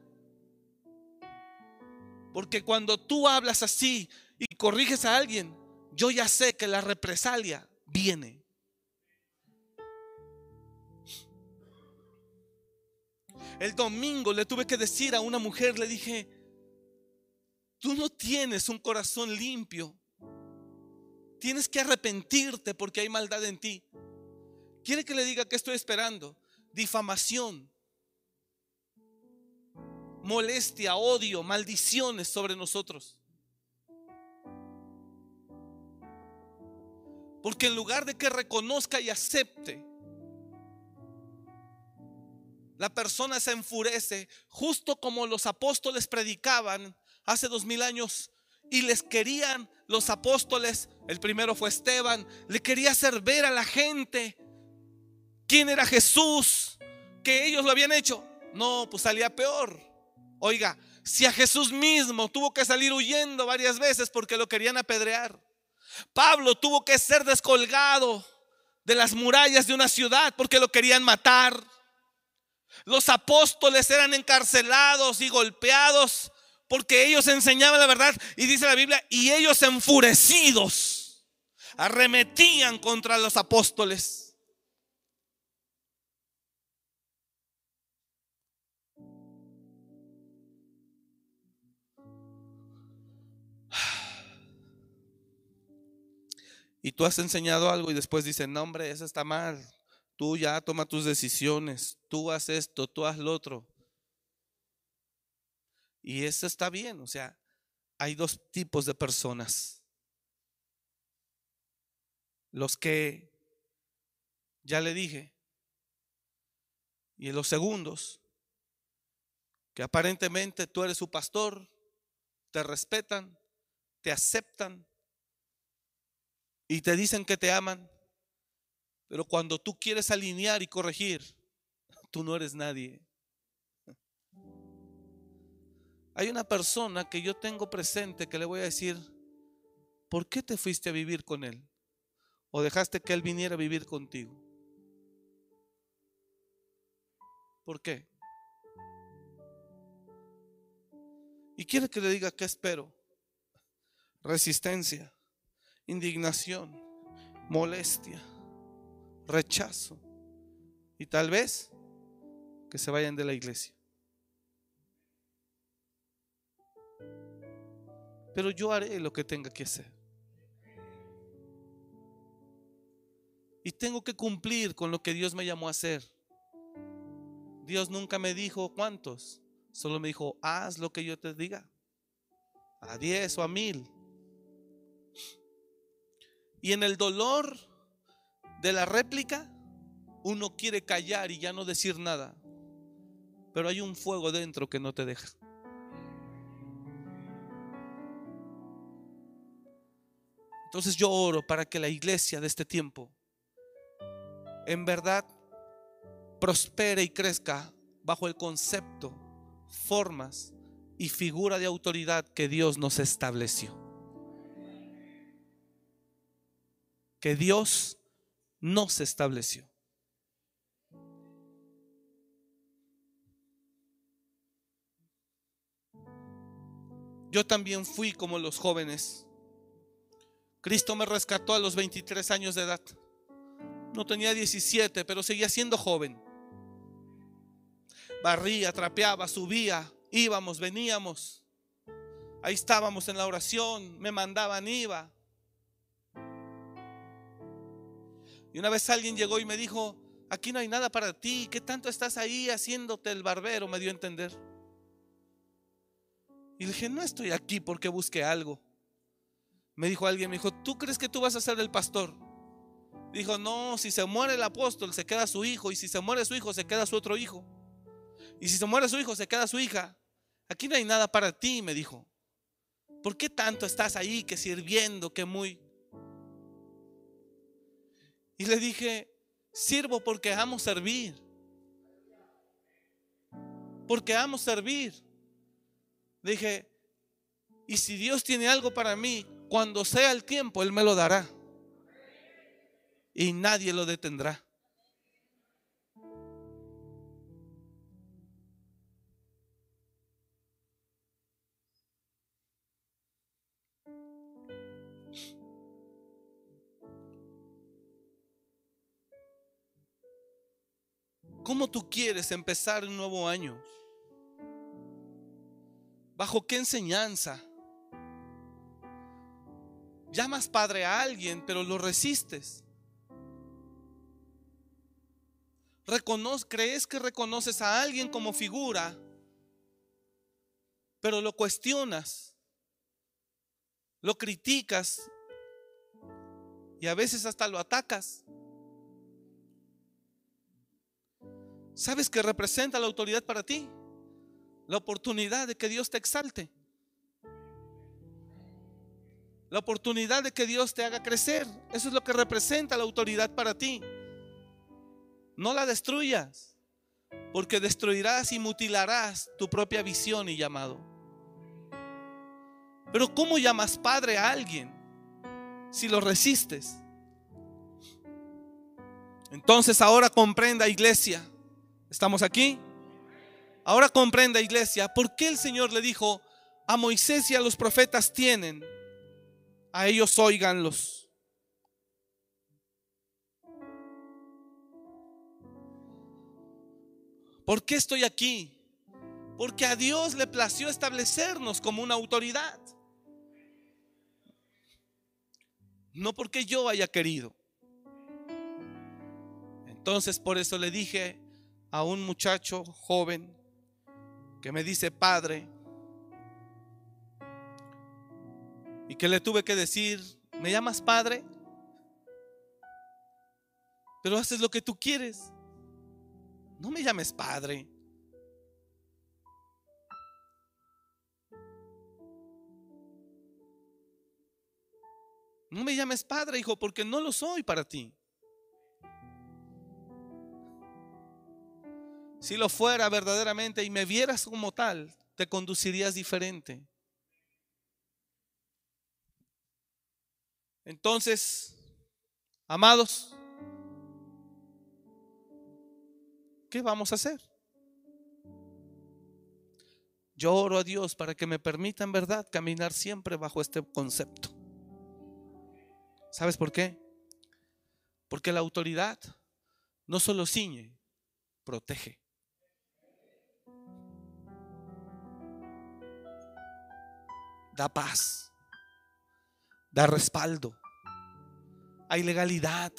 Porque cuando tú hablas así y corriges a alguien, yo ya sé que la represalia viene. El domingo le tuve que decir a una mujer, le dije, tú no tienes un corazón limpio. Tienes que arrepentirte porque hay maldad en ti. ¿Quiere que le diga que estoy esperando? Difamación, molestia, odio, maldiciones sobre nosotros. Porque en lugar de que reconozca y acepte la persona se enfurece, justo como los apóstoles predicaban hace dos mil años y les querían los apóstoles, el primero fue Esteban, le quería hacer ver a la gente quién era Jesús, que ellos lo habían hecho. No, pues salía peor. Oiga, si a Jesús mismo tuvo que salir huyendo varias veces porque lo querían apedrear. Pablo tuvo que ser descolgado de las murallas de una ciudad porque lo querían matar. Los apóstoles eran encarcelados y golpeados porque ellos enseñaban la verdad. Y dice la Biblia, y ellos enfurecidos arremetían contra los apóstoles. Y tú has enseñado algo y después dicen, no hombre, eso está mal. Tú ya toma tus decisiones, tú haz esto, tú haz lo otro. Y eso está bien, o sea, hay dos tipos de personas. Los que, ya le dije, y los segundos, que aparentemente tú eres su pastor, te respetan, te aceptan, y te dicen que te aman, pero cuando tú quieres alinear y corregir, tú no eres nadie. Hay una persona que yo tengo presente que le voy a decir, ¿por qué te fuiste a vivir con él? ¿O dejaste que él viniera a vivir contigo? ¿Por qué? Y quiere que le diga qué espero. Resistencia indignación, molestia, rechazo y tal vez que se vayan de la iglesia. Pero yo haré lo que tenga que hacer. Y tengo que cumplir con lo que Dios me llamó a hacer. Dios nunca me dijo cuántos, solo me dijo, haz lo que yo te diga. A diez o a mil. Y en el dolor de la réplica, uno quiere callar y ya no decir nada. Pero hay un fuego dentro que no te deja. Entonces yo oro para que la iglesia de este tiempo en verdad prospere y crezca bajo el concepto, formas y figura de autoridad que Dios nos estableció. que Dios no se estableció. Yo también fui como los jóvenes. Cristo me rescató a los 23 años de edad. No tenía 17, pero seguía siendo joven. Barría, trapeaba, subía, íbamos, veníamos. Ahí estábamos en la oración, me mandaban, iba. Y una vez alguien llegó y me dijo, aquí no hay nada para ti, ¿qué tanto estás ahí haciéndote el barbero? Me dio a entender. Y dije, no estoy aquí porque busque algo. Me dijo alguien, me dijo, ¿tú crees que tú vas a ser el pastor? Dijo, no, si se muere el apóstol, se queda su hijo. Y si se muere su hijo, se queda su otro hijo. Y si se muere su hijo, se queda su hija. Aquí no hay nada para ti, me dijo. ¿Por qué tanto estás ahí que sirviendo, que muy... Y le dije, sirvo porque amo servir. Porque amo servir. Dije, y si Dios tiene algo para mí, cuando sea el tiempo, Él me lo dará. Y nadie lo detendrá. ¿Cómo tú quieres empezar un nuevo año? ¿Bajo qué enseñanza? Llamas padre a alguien, pero lo resistes. crees que reconoces a alguien como figura, pero lo cuestionas, lo criticas y a veces hasta lo atacas. ¿Sabes qué representa la autoridad para ti? La oportunidad de que Dios te exalte. La oportunidad de que Dios te haga crecer. Eso es lo que representa la autoridad para ti. No la destruyas, porque destruirás y mutilarás tu propia visión y llamado. Pero ¿cómo llamas padre a alguien si lo resistes. Entonces ahora comprenda iglesia. ¿Estamos aquí? Ahora comprenda iglesia, ¿por qué el Señor le dijo a Moisés y a los profetas tienen? A ellos oiganlos. ¿Por qué estoy aquí? Porque a Dios le plació establecernos como una autoridad. No porque yo haya querido. Entonces por eso le dije a un muchacho joven que me dice padre y que le tuve que decir, ¿me llamas padre? Pero haces lo que tú quieres. No me llames padre. No me llames padre, hijo, porque no lo soy para ti. Si lo fuera verdaderamente y me vieras como tal, te conducirías diferente. Entonces, amados, ¿qué vamos a hacer? Yo oro a Dios para que me permita en verdad caminar siempre bajo este concepto. ¿Sabes por qué? Porque la autoridad no solo ciñe, protege. Da paz, da respaldo, hay legalidad.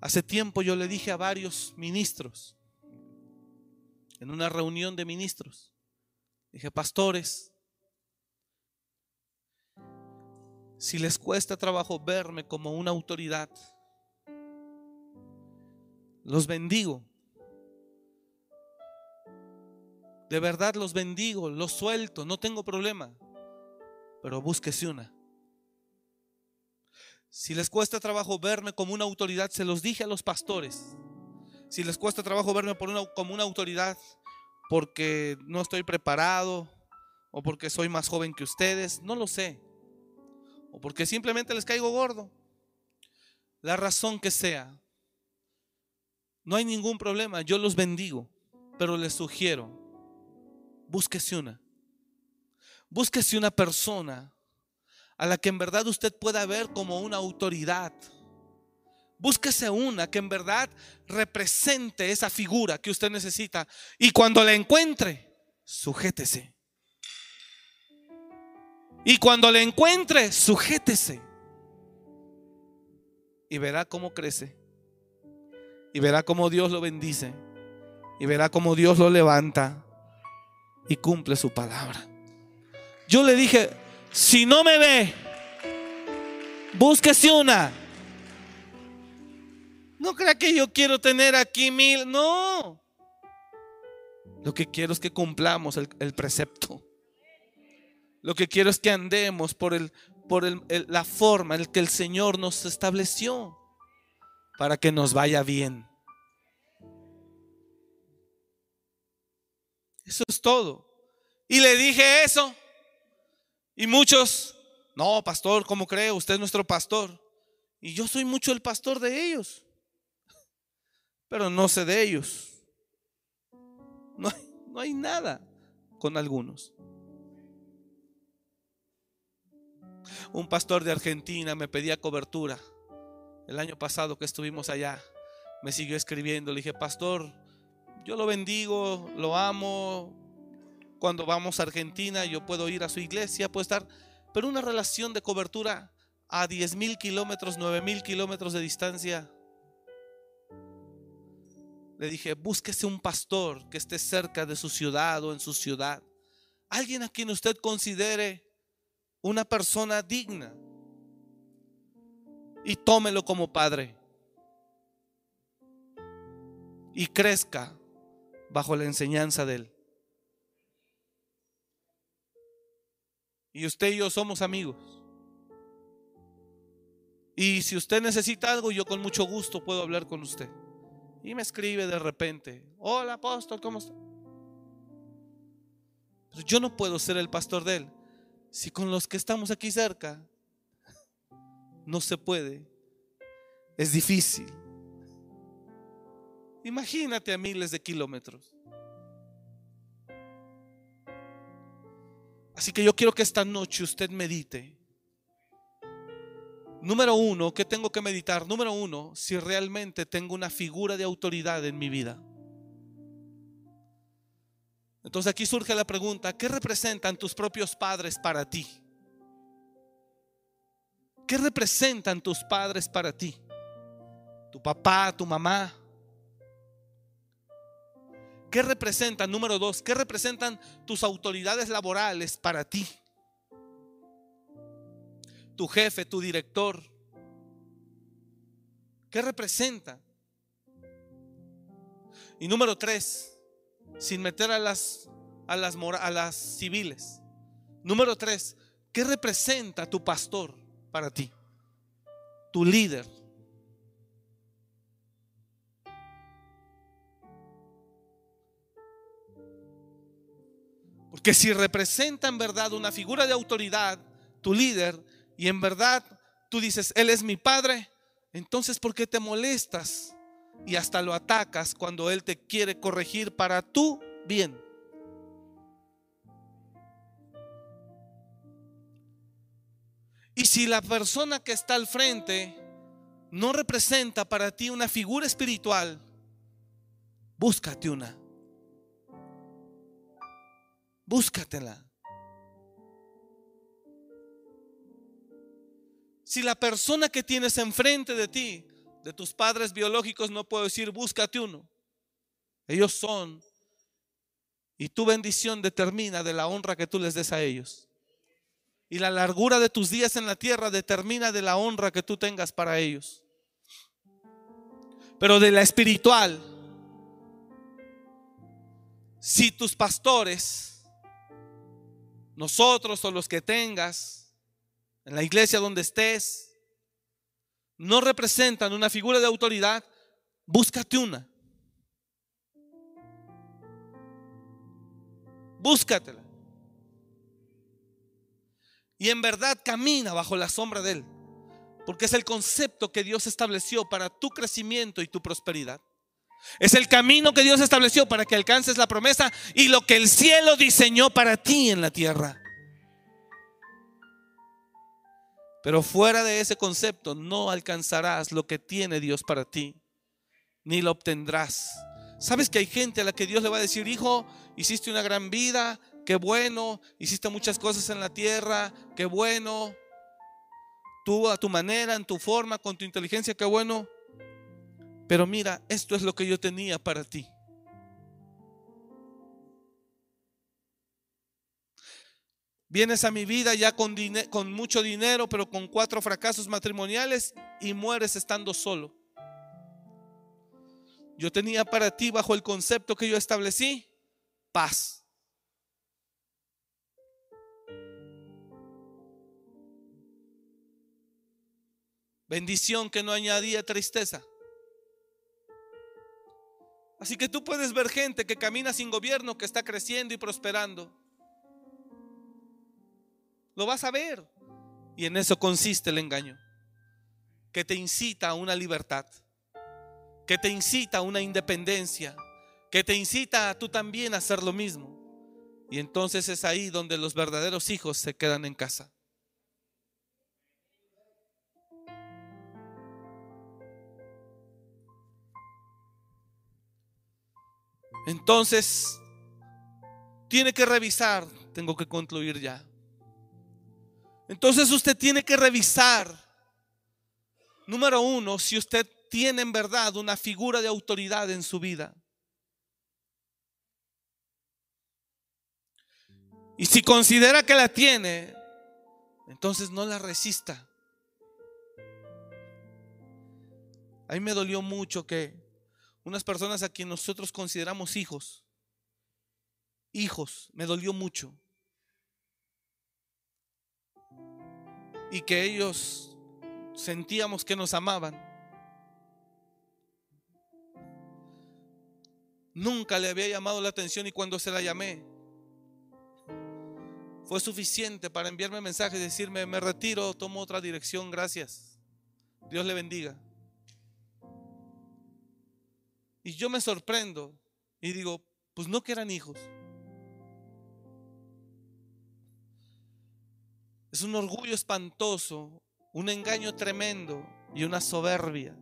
Hace tiempo yo le dije a varios ministros, en una reunión de ministros. Dije, pastores, si les cuesta trabajo verme como una autoridad, los bendigo. De verdad los bendigo, los suelto, no tengo problema. Pero búsquese una. Si les cuesta trabajo verme como una autoridad, se los dije a los pastores si les cuesta trabajo verme por una, como una autoridad porque no estoy preparado o porque soy más joven que ustedes, no lo sé. O porque simplemente les caigo gordo. La razón que sea. No hay ningún problema, yo los bendigo, pero les sugiero, búsquese una. Búsquese una persona a la que en verdad usted pueda ver como una autoridad Búsquese una que en verdad represente esa figura que usted necesita. Y cuando la encuentre, sujétese. Y cuando la encuentre, sujétese. Y verá cómo crece. Y verá cómo Dios lo bendice. Y verá cómo Dios lo levanta. Y cumple su palabra. Yo le dije, si no me ve, búsquese una no crea que yo quiero tener aquí mil. No. Lo que quiero es que cumplamos el, precepto. Lo que quiero es que andemos por, el, por la forma en que el Señor nos estableció para que nos vaya bien. Eso es todo. Y le dije eso. Y muchos, no, pastor, ¿cómo cree? Usted es nuestro pastor. Y yo soy mucho el pastor de ellos pero no sé de ellos. No hay, no hay nada con algunos. Un pastor de Argentina me pedía cobertura. El año pasado que estuvimos allá, me siguió escribiendo. Le dije, pastor, yo lo bendigo, lo amo. Cuando vamos a Argentina, yo puedo ir a su iglesia, puedo estar, pero una relación de cobertura a 10 mil kilómetros, 9 mil kilómetros de distancia, le dije, búsquese un pastor que esté cerca de su ciudad o en su ciudad. Alguien a quien usted considere una persona digna. Y tómelo como padre. Y crezca bajo la enseñanza de él. Y usted y yo somos amigos. Y si usted necesita algo, yo con mucho gusto puedo hablar con usted. Y me escribe de repente, hola apóstol, ¿cómo está? Pero yo no puedo ser el pastor de él. Si con los que estamos aquí cerca no se puede, es difícil. Imagínate a miles de kilómetros. Así que yo quiero que esta noche usted medite. Número uno, ¿qué tengo que meditar? Número uno, si realmente tengo una figura de autoridad en mi vida. Entonces aquí surge la pregunta, ¿qué representan tus propios padres para ti? ¿Qué representan tus padres para ti? Tu papá, tu mamá. ¿Qué representan? Número dos, ¿qué representan tus autoridades laborales para ti? Tu jefe, tu director. ¿Qué representa? Y número tres, sin meter a las, a las, a las civiles. Número tres, ¿qué representa tu pastor para ti? Tu líder. Porque si representa en verdad una figura de autoridad, tu líder, y en verdad tú dices, Él es mi padre, entonces ¿por qué te molestas y hasta lo atacas cuando Él te quiere corregir para tu bien. Y si la persona que está al frente no representa para ti una figura espiritual, búscate una. Búscatela. Si la persona que tienes enfrente de ti de tus padres biológicos no puedo decir, búscate uno. Ellos son. Y tu bendición determina de la honra que tú les des a ellos. Y la largura de tus días en la tierra determina de la honra que tú tengas para ellos. Pero de la espiritual, si tus pastores, nosotros o los que tengas, en la iglesia donde estés, no representan una figura de autoridad, búscate una. Búscatela. Y en verdad camina bajo la sombra de Él. Porque es el concepto que Dios estableció para tu crecimiento y tu prosperidad. Es el camino que Dios estableció para que alcances la promesa y lo que el cielo diseñó para ti en la tierra. Pero fuera de ese concepto no alcanzarás lo que tiene Dios para ti, ni lo obtendrás. ¿Sabes que hay gente a la que Dios le va a decir, hijo, hiciste una gran vida, qué bueno, hiciste muchas cosas en la tierra, qué bueno, tú a tu manera, en tu forma, con tu inteligencia, qué bueno. Pero mira, esto es lo que yo tenía para ti. Vienes a mi vida ya con, con mucho dinero, pero con cuatro fracasos matrimoniales y mueres estando solo. Yo tenía para ti, bajo el concepto que yo establecí, paz. Bendición que no añadía tristeza. Así que tú puedes ver gente que camina sin gobierno, que está creciendo y prosperando. Lo vas a ver. Y en eso consiste el engaño. Que te incita a una libertad. Que te incita a una independencia. Que te incita a tú también a hacer lo mismo. Y entonces es ahí donde los verdaderos hijos se quedan en casa. Entonces, tiene que revisar, tengo que concluir ya. Entonces usted tiene que revisar, número uno, si usted tiene en verdad una figura de autoridad en su vida. Y si considera que la tiene, entonces no la resista. A mí me dolió mucho que unas personas a quien nosotros consideramos hijos, hijos, me dolió mucho y que ellos sentíamos que nos amaban. Nunca le había llamado la atención y cuando se la llamé, fue suficiente para enviarme mensajes y decirme, me retiro, tomo otra dirección, gracias. Dios le bendiga. Y yo me sorprendo y digo, pues no que hijos. Es un orgullo espantoso, un engaño tremendo y una soberbia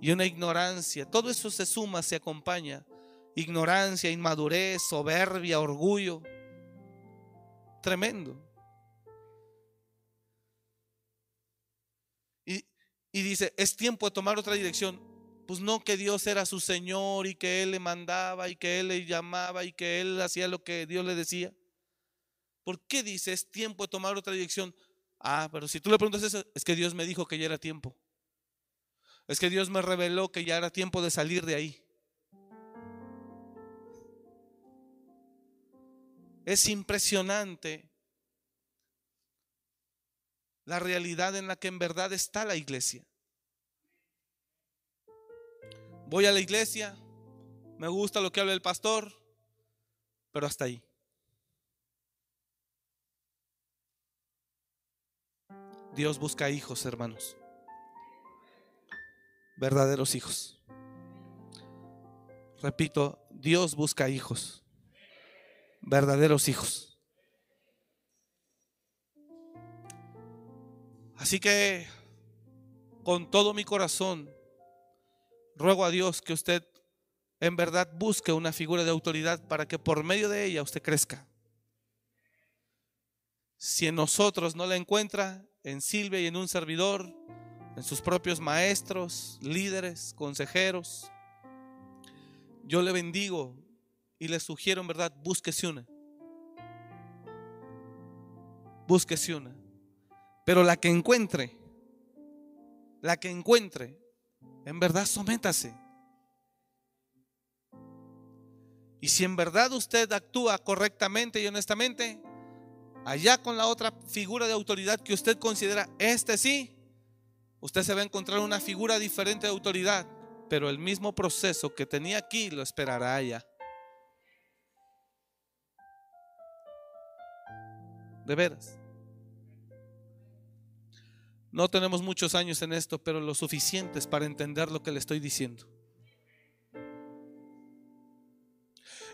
y una ignorancia. Todo eso se suma, se acompaña. Ignorancia, inmadurez, soberbia, orgullo. Tremendo. Y, y dice, es tiempo de tomar otra dirección. Pues no que Dios era su Señor y que Él le mandaba y que Él le llamaba y que Él hacía lo que Dios le decía. ¿Por qué dice es tiempo de tomar otra dirección? Ah, pero si tú le preguntas eso, es que Dios me dijo que ya era tiempo. Es que Dios me reveló que ya era tiempo de salir de ahí. Es impresionante la realidad en la que en verdad está la iglesia. Voy a la iglesia, me gusta lo que habla el pastor, pero hasta ahí. Dios busca hijos, hermanos. Verdaderos hijos. Repito, Dios busca hijos. Verdaderos hijos. Así que con todo mi corazón ruego a Dios que usted en verdad busque una figura de autoridad para que por medio de ella usted crezca. Si en nosotros no la encuentra, en Silvia y en un servidor, en sus propios maestros, líderes, consejeros. Yo le bendigo y le sugiero en verdad, búsquese una. Búsquese una. Pero la que encuentre, la que encuentre, en verdad sométase. Y si en verdad usted actúa correctamente y honestamente, allá con la otra figura de autoridad que usted considera, este sí, usted se va a encontrar una figura diferente de autoridad, pero el mismo proceso que tenía aquí lo esperará allá. De veras. No tenemos muchos años en esto, pero lo suficientes para entender lo que le estoy diciendo.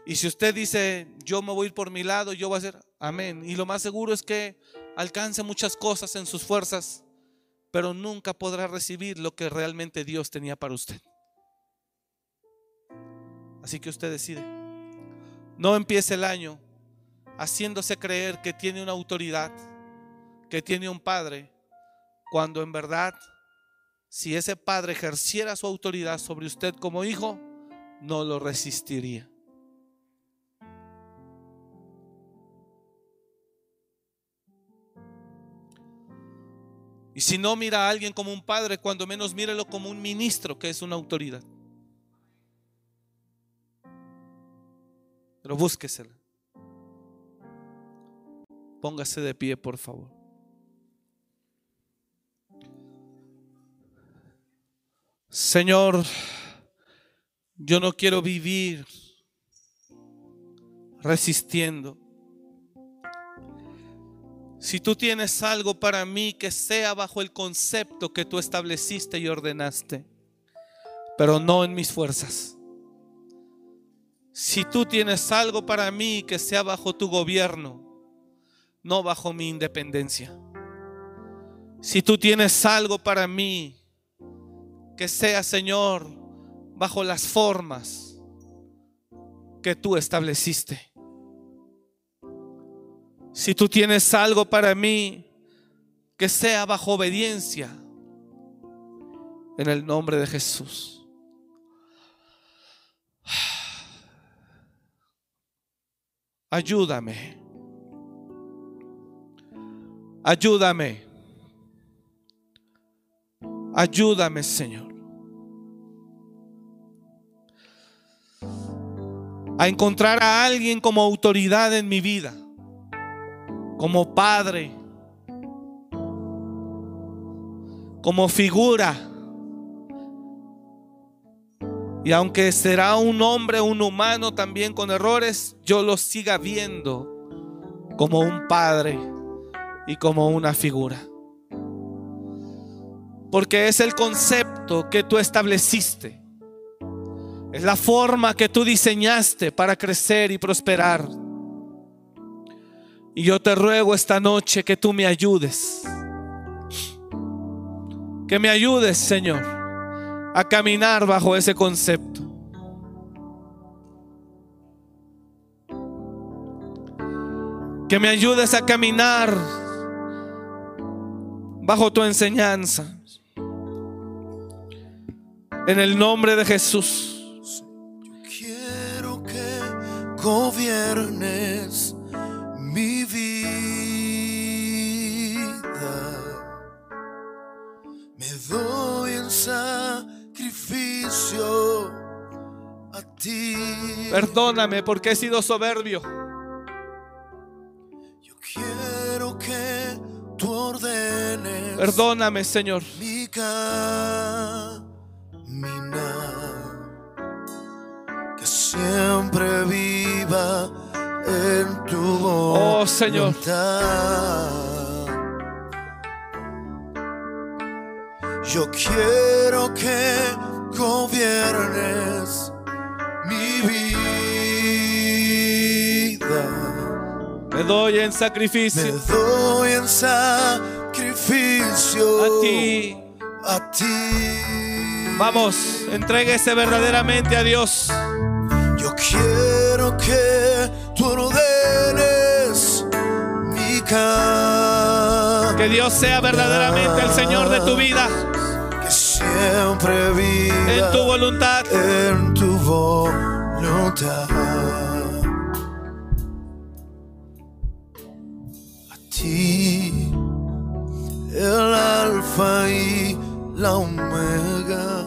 Y si usted dice, yo me voy a ir por mi lado, yo voy a hacer, amén. Y lo más seguro es que alcance muchas cosas en sus fuerzas, pero nunca podrá recibir lo que realmente Dios tenía para usted. Así que usted decide. No empiece el año haciéndose creer que tiene una autoridad, que tiene un padre, cuando en verdad, si ese padre ejerciera su autoridad sobre usted como hijo, no lo resistiría. Y si no mira a alguien como un padre, cuando menos mírelo como un ministro, que es una autoridad. Pero búsquesela. Póngase de pie, por favor. Señor, yo no quiero vivir resistiendo. Si tú tienes algo para mí que sea bajo el concepto que tú estableciste y ordenaste, pero no en mis fuerzas. Si tú tienes algo para mí que sea bajo tu gobierno, no bajo mi independencia. Si tú tienes algo para mí que sea, Señor, bajo las formas que tú estableciste. Si tú tienes algo para mí, que sea bajo obediencia. En el nombre de Jesús. Ayúdame. Ayúdame. Ayúdame, Señor. A encontrar a alguien como autoridad en mi vida como padre, como figura. Y aunque será un hombre, un humano también con errores, yo lo siga viendo como un padre y como una figura. Porque es el concepto que tú estableciste. Es la forma que tú diseñaste para crecer y prosperar. Y yo te ruego esta noche que tú me ayudes. Que me ayudes, Señor, a caminar bajo ese concepto. Que me ayudes a caminar bajo tu enseñanza. En el nombre de Jesús. Quiero que gobiernes mi vida. Me doy en sacrificio a ti. Perdóname porque he sido soberbio. Yo quiero que tú ordenes Perdóname, Señor. mi caminar. Siempre viva en tu voluntad. Oh, Señor. Yo quiero que gobiernes mi vida. Me doy en Me sacrificio doy en sacrificio a ti. a ti. Vamos, entréguese verdaderamente a Dios. Quiero que tú ordenes mi camino. Que Dios sea verdaderamente el Señor de tu vida, Que siempre viva en tu voluntad. en tu voluntad. A ti, el alfa y la omega,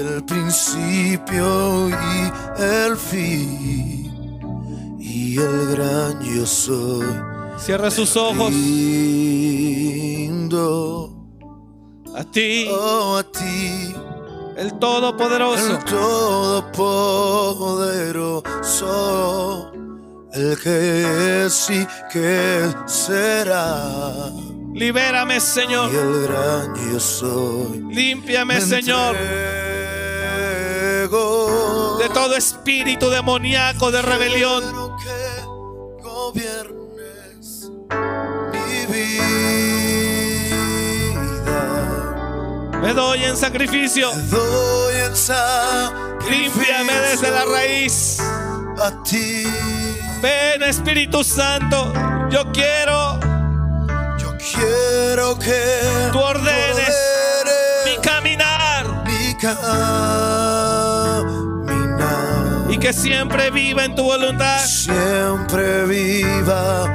el principio y el fin, y el gran yo soy. Cierra sus ojos Lindo, a ti, oh, a ti. el Todopoderoso. El Todopoderoso, el que es y que será, Libérame, y Señor. el gran yo soy. Límpiame, Me Señor, de todo espíritu demoníaco de rebelión. Quiero que gobiernes mi vida. Me doy en sacrificio. Te doy en sacrificio Límpiame desde la raíz. a ti. Ven, Espíritu Santo. Yo quiero Yo quiero que Tú ordenes mi caminar mi caminar. Que siempre viva en tu voluntad. Siempre viva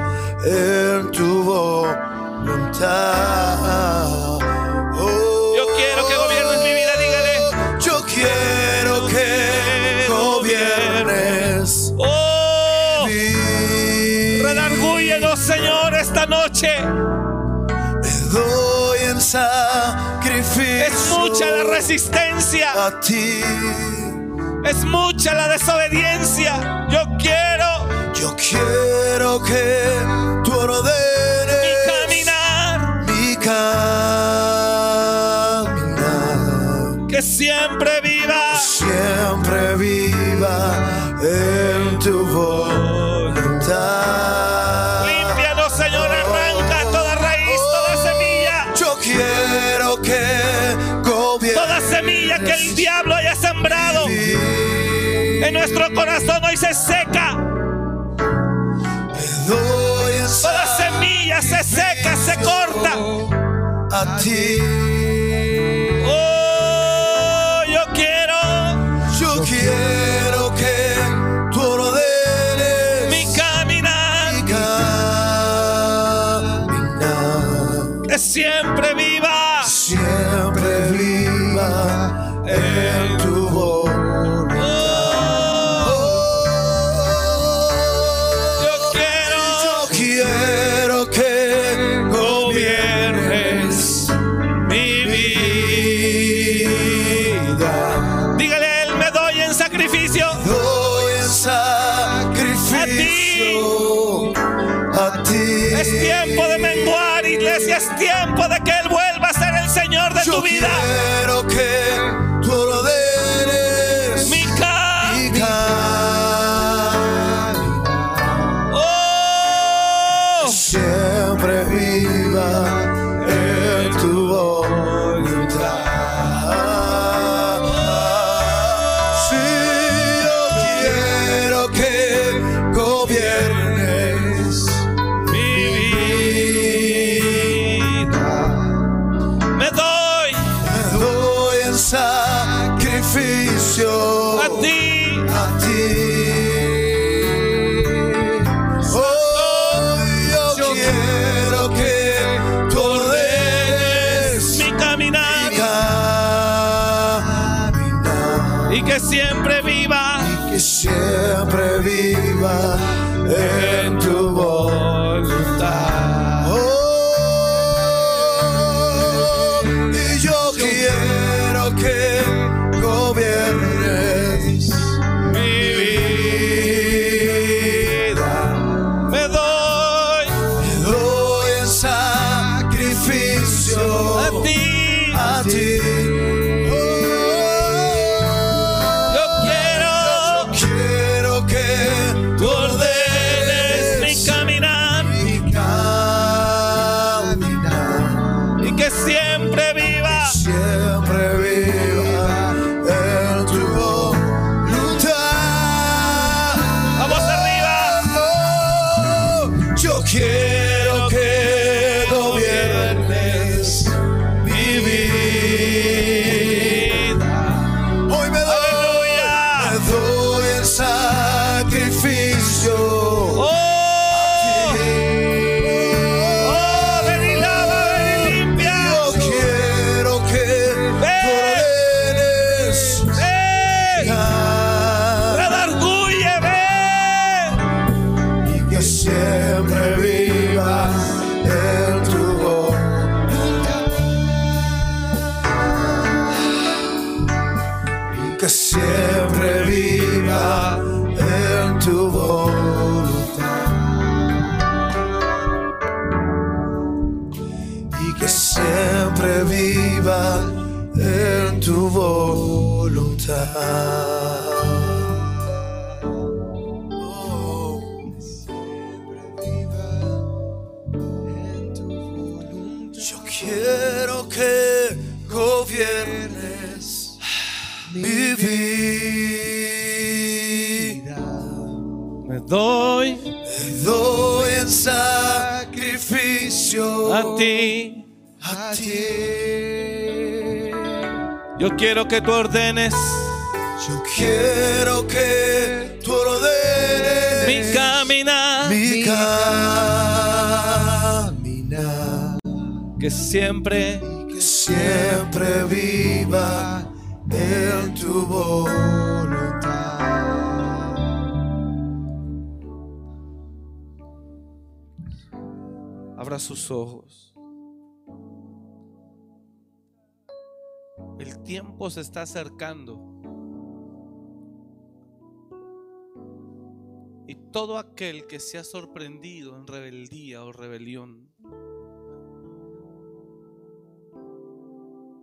en tu voluntad. Oh, Yo quiero que gobiernes mi vida, dígale. Yo quiero que gobiernes Oh, redargúyenos, Señor, esta noche. Me doy en sacrificio. Es mucha la resistencia, a ti. Es mucha la desobediencia. Yo quiero Yo quiero que tú mi ordenes caminar, mi caminar. que siempre viva. Siempre viva en tu voluntad. En nuestro corazón hoy se seca. Toda semilla se seca, se corta. a ti. Vida. Quiero que tú ordenes Yo quiero que tú ordenes mi caminar. mi caminar. Que siempre que siempre viva en tu voluntad. abra sus ojos. Tiempo se está acercando. Y todo aquel que se ha sorprendido en rebeldía o rebelión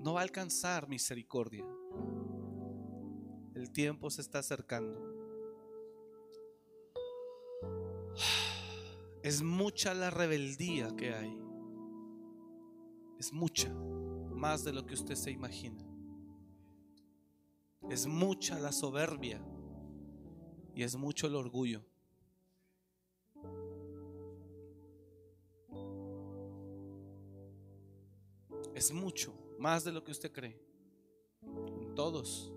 no va a alcanzar misericordia. El tiempo se está acercando. Es mucha la rebeldía que hay. Es mucha, más de lo que usted se imagina. Es mucha la soberbia y es mucho el orgullo. Es mucho, más de lo que usted cree. En todos.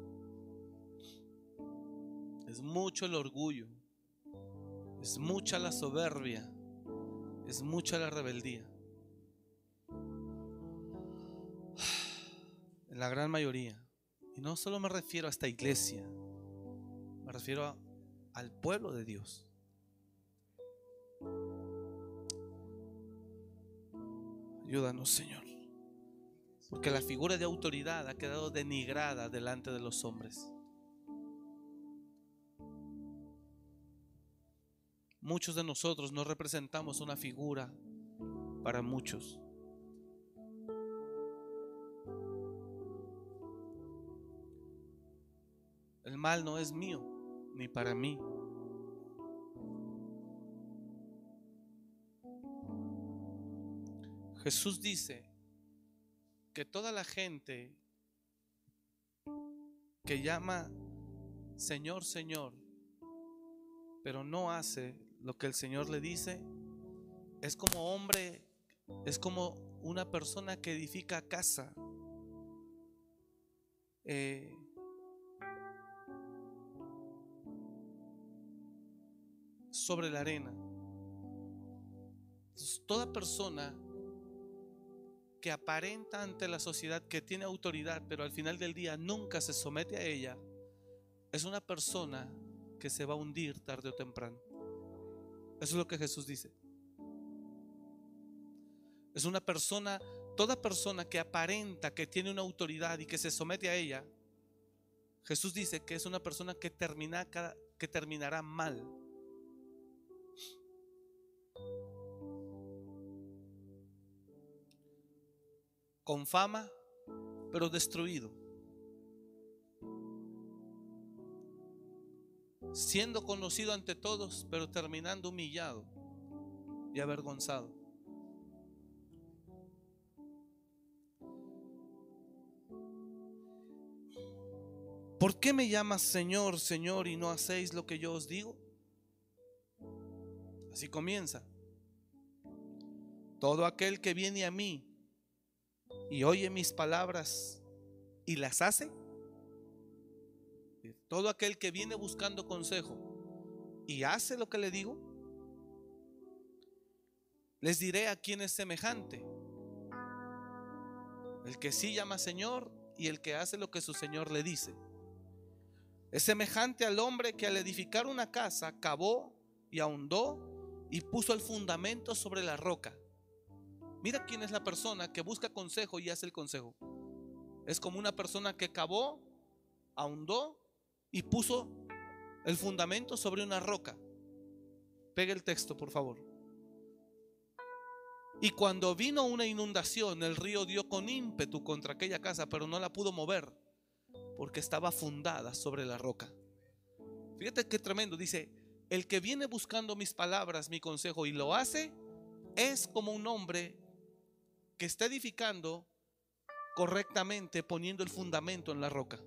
Es mucho el orgullo. Es mucha la soberbia. Es mucha la rebeldía. En la gran mayoría. Y no solo me refiero a esta iglesia. Me refiero al pueblo de Dios. Ayúdanos, Señor. Porque la figura de autoridad ha quedado denigrada delante de los hombres. Muchos de nosotros no representamos una figura para muchos. El mal no es mío, ni para mí. Jesús dice que toda la gente que llama Señor, Señor, pero no hace lo que el Señor le dice, es como hombre, es como una persona que edifica casa. Eh, sobre la arena. Toda persona que aparenta ante la sociedad que tiene autoridad, pero al final del día nunca se somete a ella, es una persona que se va a hundir tarde o temprano. Eso es lo que Jesús dice. Es una persona, toda persona que aparenta que tiene una autoridad y que se somete a ella, Jesús dice que es una persona que, termina, que terminará mal. Con fama, pero destruido. Siendo conocido ante todos, pero terminando humillado y avergonzado. ¿Por qué me llamas Señor, Señor y no hacéis lo que yo os digo? Así comienza. Todo aquel que viene a mí y oye mis palabras y las hace, todo aquel que viene buscando consejo y hace lo que le digo, les diré a quién es semejante. El que sí llama Señor y el que hace lo que su Señor le dice. Es semejante al hombre que al edificar una casa cavó y ahondó y puso el fundamento sobre la roca. Mira quién es la persona que busca consejo y hace el consejo. Es como una persona que cavó, ahondó y puso el fundamento sobre una roca. Pegue el texto, por favor. Y cuando vino una inundación, el río dio con ímpetu contra aquella casa, pero no la pudo mover porque estaba fundada sobre la roca. Fíjate qué tremendo. Dice, el que viene buscando mis palabras, mi consejo y lo hace, es como un hombre que está edificando correctamente poniendo el fundamento en la roca.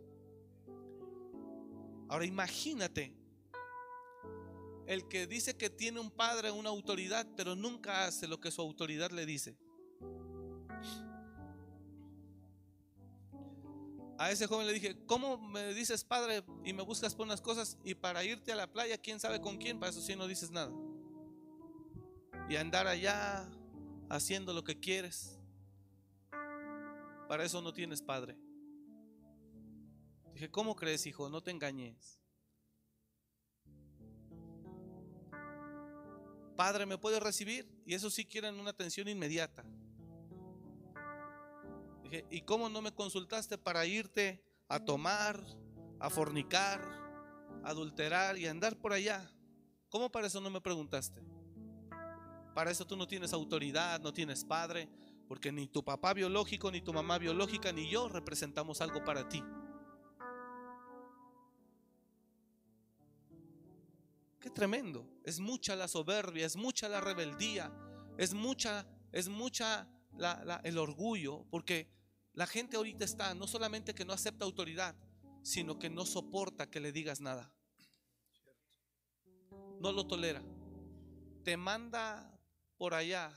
Ahora imagínate el que dice que tiene un padre, una autoridad, pero nunca hace lo que su autoridad le dice. A ese joven le dije, ¿cómo me dices padre y me buscas por unas cosas y para irte a la playa, quién sabe con quién? Para eso sí no dices nada. Y andar allá haciendo lo que quieres. Para eso no tienes padre. Dije, ¿cómo crees, hijo? No te engañes. Padre, ¿me puedes recibir? Y eso sí quieren una atención inmediata. Dije, ¿y cómo no me consultaste para irte a tomar, a fornicar, a adulterar y a andar por allá? ¿Cómo para eso no me preguntaste? Para eso tú no tienes autoridad, no tienes padre, porque ni tu papá biológico, ni tu mamá biológica, ni yo representamos algo para ti. Qué tremendo. Es mucha la soberbia, es mucha la rebeldía, es mucha, es mucha el orgullo, porque la gente ahorita está no solamente que no acepta autoridad, sino que no soporta que le digas nada. No lo tolera. Te manda por allá,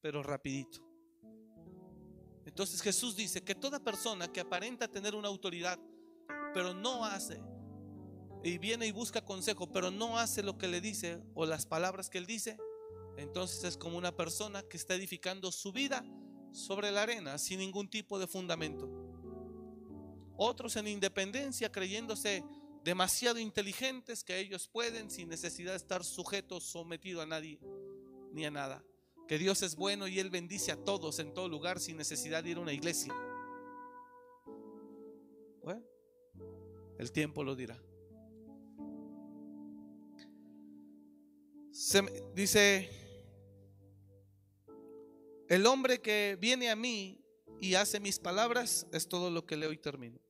pero rapidito. Entonces Jesús dice que toda persona que aparenta tener una autoridad, pero no hace, y viene y busca consejo, pero no hace lo que le dice o las palabras que él dice, entonces es como una persona que está edificando su vida sobre la arena sin ningún tipo de fundamento. Otros en independencia creyéndose demasiado inteligentes que ellos pueden sin necesidad de estar sujetos, sometidos a nadie ni a nada. Que Dios es bueno y Él bendice a todos en todo lugar sin necesidad de ir a una iglesia. El tiempo lo dirá. Se, dice El hombre que viene a mí y hace mis palabras es todo lo que leo y termino.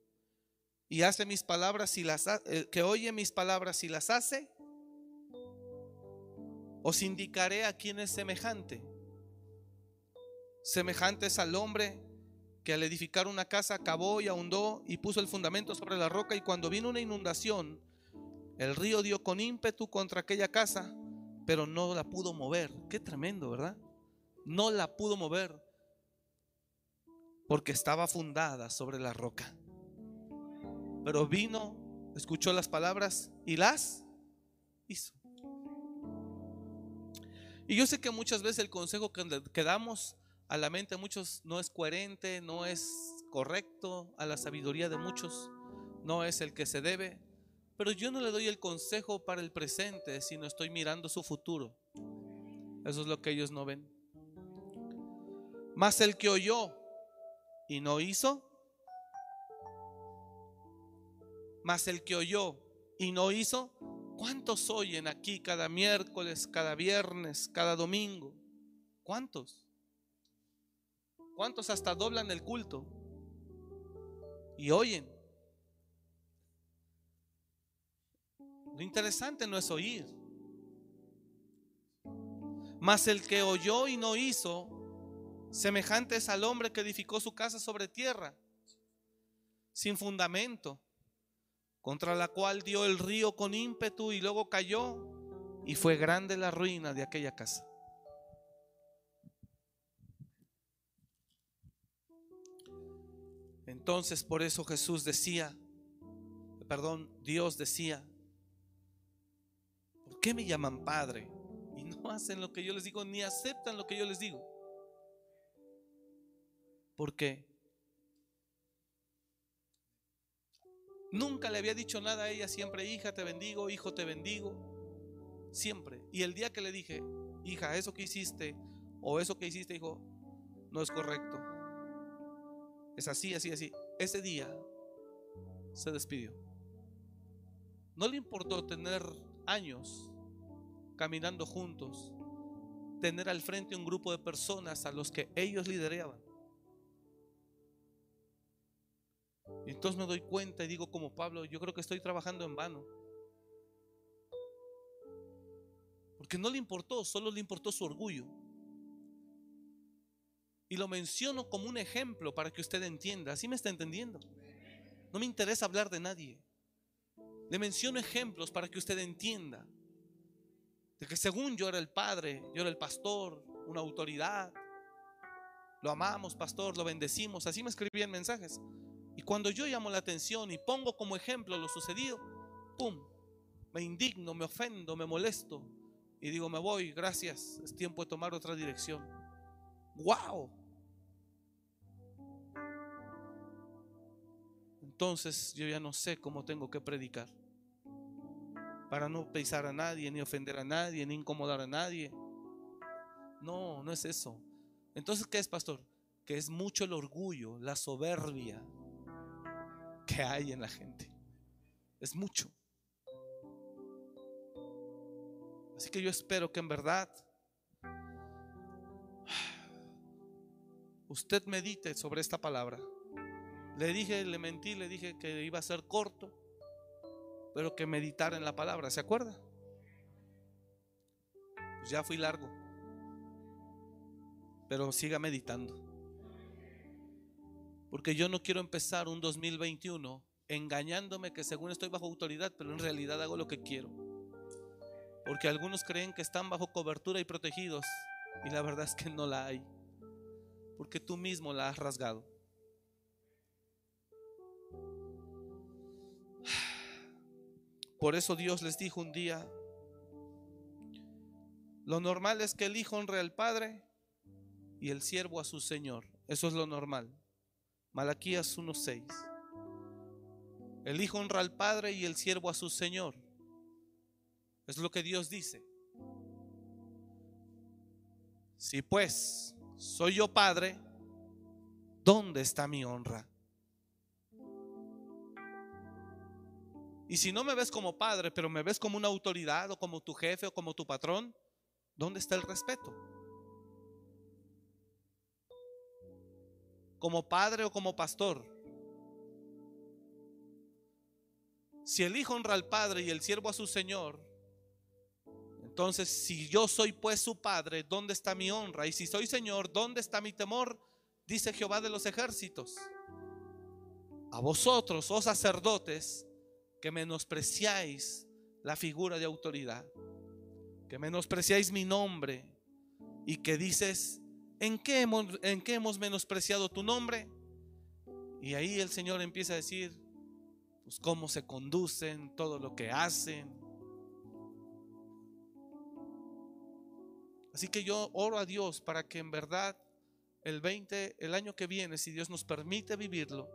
Y hace mis palabras y las el que oye mis palabras y las hace, os indicaré a quién es semejante. Semejante es al hombre que al edificar una casa cavó y ahondó y puso el fundamento sobre la roca y cuando vino una inundación, el río dio con ímpetu contra aquella casa, pero no la pudo mover. Qué tremendo, ¿verdad? No la pudo mover porque estaba fundada sobre la roca. Pero vino, escuchó las palabras y las hizo. Y yo sé que muchas veces el consejo que, damos a la mente de muchos no es coherente, no es correcto, a la sabiduría de muchos no es el que se debe. Pero yo no le doy el consejo para el presente, sino estoy mirando su futuro. Eso es lo que ellos no ven. Mas el que oyó y no hizo, mas el que oyó y no hizo, ¿cuántos oyen aquí cada miércoles, cada viernes, cada domingo? ¿Cuántos? ¿Cuántos hasta doblan el culto? Y oyen. Lo interesante no es oír. Mas el que oyó y no hizo, semejante es al hombre que edificó su casa sobre tierra, sin fundamento, contra la cual dio el río con ímpetu y luego cayó, y fue grande la ruina de aquella casa. Entonces por eso Jesús decía, perdón, Dios decía, ¿por qué me llaman Padre? Y no hacen lo que yo les digo, ni aceptan lo que yo les digo. ¿Por qué? Nunca le había dicho nada a ella, siempre hija te bendigo, hijo te bendigo, siempre. Y el día que le dije, hija, eso que hiciste o eso que hiciste, dijo, no es correcto. Es así, así, así. Ese día se despidió. No le importó tener años caminando juntos, tener al frente un grupo de personas a los que ellos lideraban. Y entonces me doy cuenta y digo como Pablo, yo creo que estoy trabajando en vano. Porque no le importó, solo le importó su orgullo. Y lo menciono como un ejemplo para que usted entienda. ¿Así me está entendiendo? No me interesa hablar de nadie. Le menciono ejemplos para que usted entienda. De que según yo era el padre, yo era el pastor, una autoridad. Lo amamos, pastor, lo bendecimos. Así me escribían mensajes. Y cuando yo llamo la atención y pongo como ejemplo lo sucedido, ¡pum! Me indigno, me ofendo, me molesto. Y digo, me voy, gracias, es tiempo de tomar otra dirección. ¡Wow! Entonces yo ya no sé cómo tengo que predicar. Para no pisar a nadie, ni ofender a nadie, ni incomodar a nadie. No, no es eso. Entonces, ¿qué es, pastor? Que es mucho el orgullo, la soberbia que hay en la gente. Es mucho. Así que yo espero que en verdad usted medite sobre esta palabra. Le dije, le mentí, le dije que iba a ser corto, pero que meditara en la palabra, ¿se acuerda? Pues ya fui largo, pero siga meditando. Porque yo no quiero empezar un 2021 engañándome que según estoy bajo autoridad, pero en realidad hago lo que quiero. Porque algunos creen que están bajo cobertura y protegidos, y la verdad es que no la hay. Porque tú mismo la has rasgado. Por eso Dios les dijo un día, lo normal es que el hijo honre al padre y el siervo a su señor. Eso es lo normal. Malaquías 1:6. El hijo honra al padre y el siervo a su señor. Es lo que Dios dice. Si pues soy yo padre, ¿dónde está mi honra? Y si no me ves como padre, pero me ves como una autoridad o como tu jefe o como tu patrón, ¿dónde está el respeto? Como padre o como pastor. Si el hijo honra al padre y el siervo a su señor, entonces si yo soy pues su padre, ¿dónde está mi honra? Y si soy señor, ¿dónde está mi temor? Dice Jehová de los ejércitos. A vosotros, oh sacerdotes, que menospreciáis la figura de autoridad, que menospreciáis mi nombre y que dices, ¿en qué hemos, menospreciado tu nombre? Y ahí el Señor empieza a decir, pues cómo se conducen, todo lo que hacen. Así que yo oro a Dios para que en verdad el 20, el año que viene, si Dios nos permite vivirlo,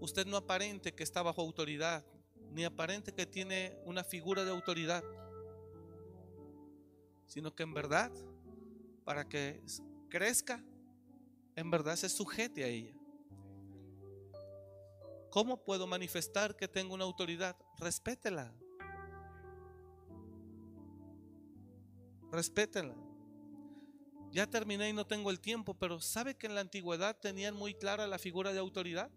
usted no aparente que está bajo autoridad, ni aparente que tiene una figura de autoridad, sino que en verdad, para que crezca, en verdad se sujete a ella. ¿Cómo puedo manifestar que tengo una autoridad? Respétela. Respétela. Ya terminé y no tengo el tiempo, pero ¿sabe que en la antigüedad tenían muy clara la figura de autoridad?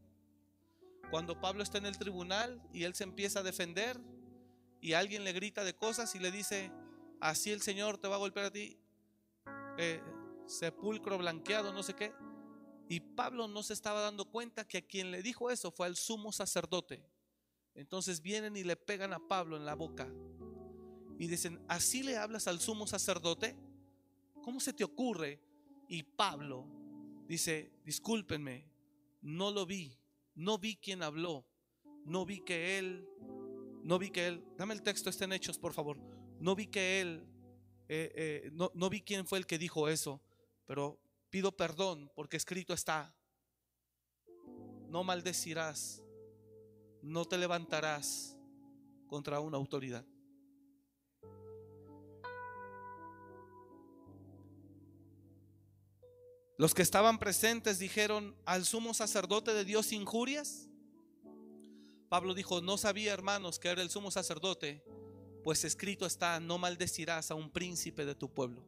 Cuando Pablo está en el tribunal y él se empieza a defender y alguien le grita de cosas y le dice, así el Señor te va a golpear a ti, eh, sepulcro blanqueado, no sé qué. Y Pablo no se estaba dando cuenta que a quien le dijo eso fue al sumo sacerdote. Entonces vienen y le pegan a Pablo en la boca y dicen, ¿así le hablas al sumo sacerdote? ¿Cómo se te ocurre? Y Pablo dice, discúlpenme, no lo vi, no vi quién habló, no vi que él, no vi que él, dame el texto, está en Hechos, por favor, no vi que él, eh, eh, no, no vi quién fue el que dijo eso, pero pido perdón porque escrito está, no maldecirás, no te levantarás contra una autoridad. Los que estaban presentes dijeron, ¿al sumo sacerdote de Dios injurias? Pablo dijo, no sabía hermanos que era el sumo sacerdote, pues escrito está, no maldecirás a un príncipe de tu pueblo.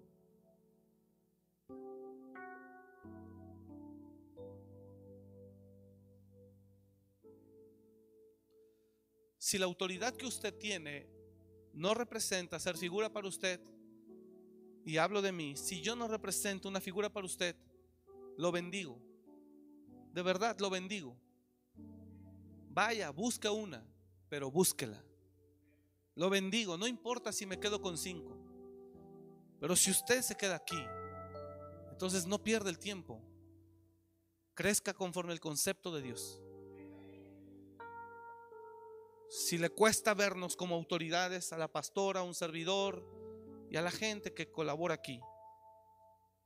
Si la autoridad que usted tiene no representa ser figura para usted, y hablo de mí, si yo no represento una figura para usted, lo bendigo. De verdad lo bendigo. Vaya, busca una, pero búsquela. Lo bendigo, no importa si me quedo con cinco. Pero si usted se queda aquí, entonces no pierda el tiempo. Crezca conforme el concepto de Dios. Si le cuesta vernos como autoridades, a la pastora, a un servidor y a la gente que colabora aquí,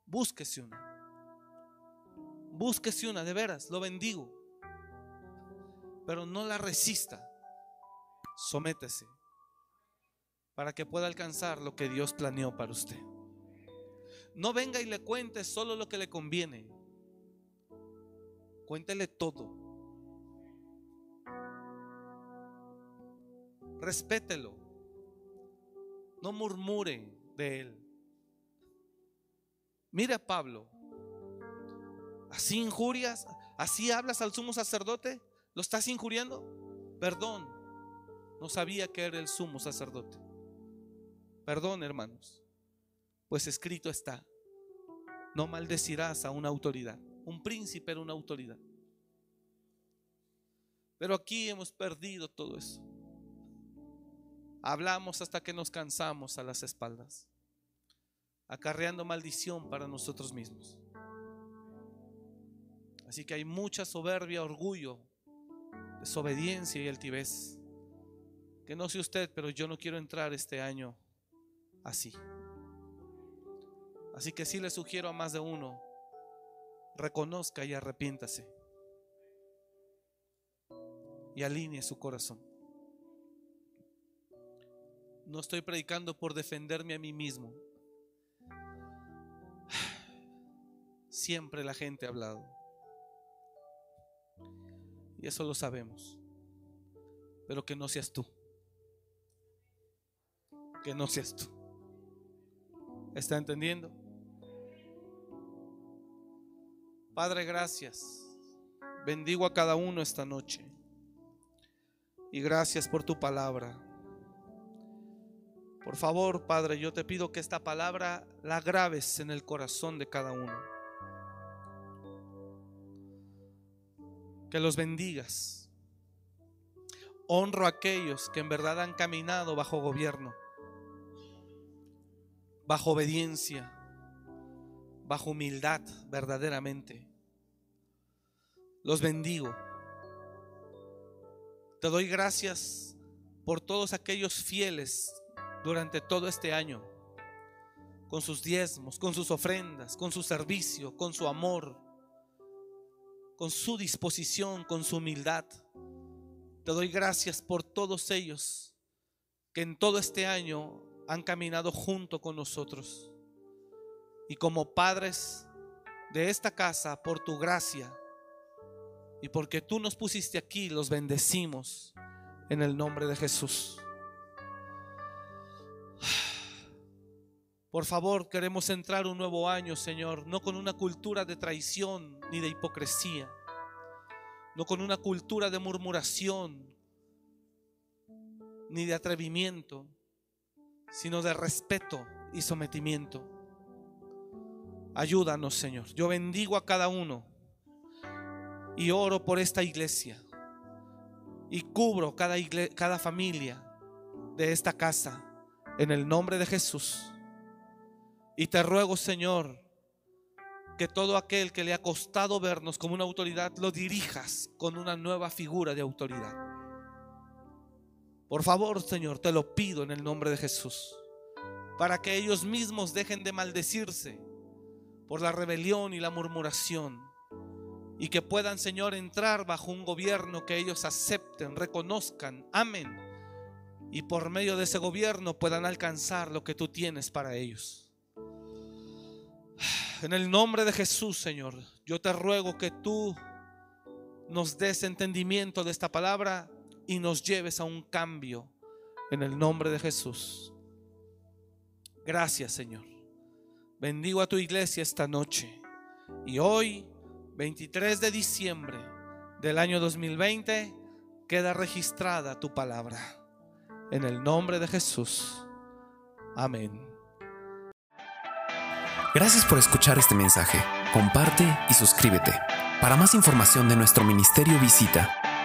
búsquese una. Búsquese una, de veras, lo bendigo. Pero no la resista. Sométese para que pueda alcanzar lo que Dios planeó para usted. No venga y le cuente solo lo que le conviene. Cuéntele todo. Respételo. No murmure de él. Mira Pablo. Así injurias, así hablas al sumo sacerdote, ¿lo estás injuriando? Perdón, no sabía que era el sumo sacerdote. Perdón, hermanos, pues escrito está, no maldecirás a una autoridad. Un príncipe era una autoridad. Pero aquí hemos perdido todo eso. Hablamos hasta que nos cansamos a las espaldas, acarreando maldición para nosotros mismos. Así que hay mucha soberbia, orgullo, desobediencia y altivez. Que no sé usted, pero yo no quiero entrar este año así. Así que sí le sugiero a más de uno, reconozca y arrepiéntase. Y alinee su corazón. No estoy predicando por defenderme a mí mismo. Siempre la gente ha hablado. Y eso lo sabemos. Pero que no seas tú. Que no seas tú. ¿Está entendiendo? Padre, gracias. Bendigo a cada uno esta noche. Y gracias por tu palabra. Por favor, Padre, yo te pido que esta palabra la grabes en el corazón de cada uno. Que los bendigas. Honro a aquellos que en verdad han caminado bajo gobierno, bajo obediencia, bajo humildad verdaderamente. Los bendigo. Te doy gracias por todos aquellos fieles durante todo este año, con sus diezmos, con sus ofrendas, con su servicio, con su amor, con su disposición, con su humildad. Te doy gracias por todos ellos que en todo este año han caminado junto con nosotros. Y como padres de esta casa, por tu gracia y porque tú nos pusiste aquí, los bendecimos en el nombre de Jesús. Por favor, queremos entrar un nuevo año, Señor, no con una cultura de traición ni de hipocresía, no con una cultura de murmuración ni de atrevimiento, sino de respeto y sometimiento. Ayúdanos, Señor. Yo bendigo a cada uno y oro por esta iglesia y cubro cada, cada familia de esta casa en el nombre de Jesús. Y te ruego, Señor, que todo aquel que le ha costado vernos como una autoridad, lo dirijas con una nueva figura de autoridad. Por favor, Señor, te lo pido en el nombre de Jesús, para que ellos mismos dejen de maldecirse por la rebelión y la murmuración, y que puedan, Señor, entrar bajo un gobierno que ellos acepten, reconozcan, amen, y por medio de ese gobierno puedan alcanzar lo que tú tienes para ellos. En el nombre de Jesús, Señor, yo te ruego que tú nos des entendimiento de esta palabra y nos lleves a un cambio en el nombre de Jesús. Gracias, Señor. Bendigo a tu iglesia esta noche. Y hoy, 23 de diciembre del año 2020, queda registrada tu palabra. En el nombre de Jesús. Amén. Gracias por escuchar este mensaje. Comparte y suscríbete. Para más información de nuestro ministerio visita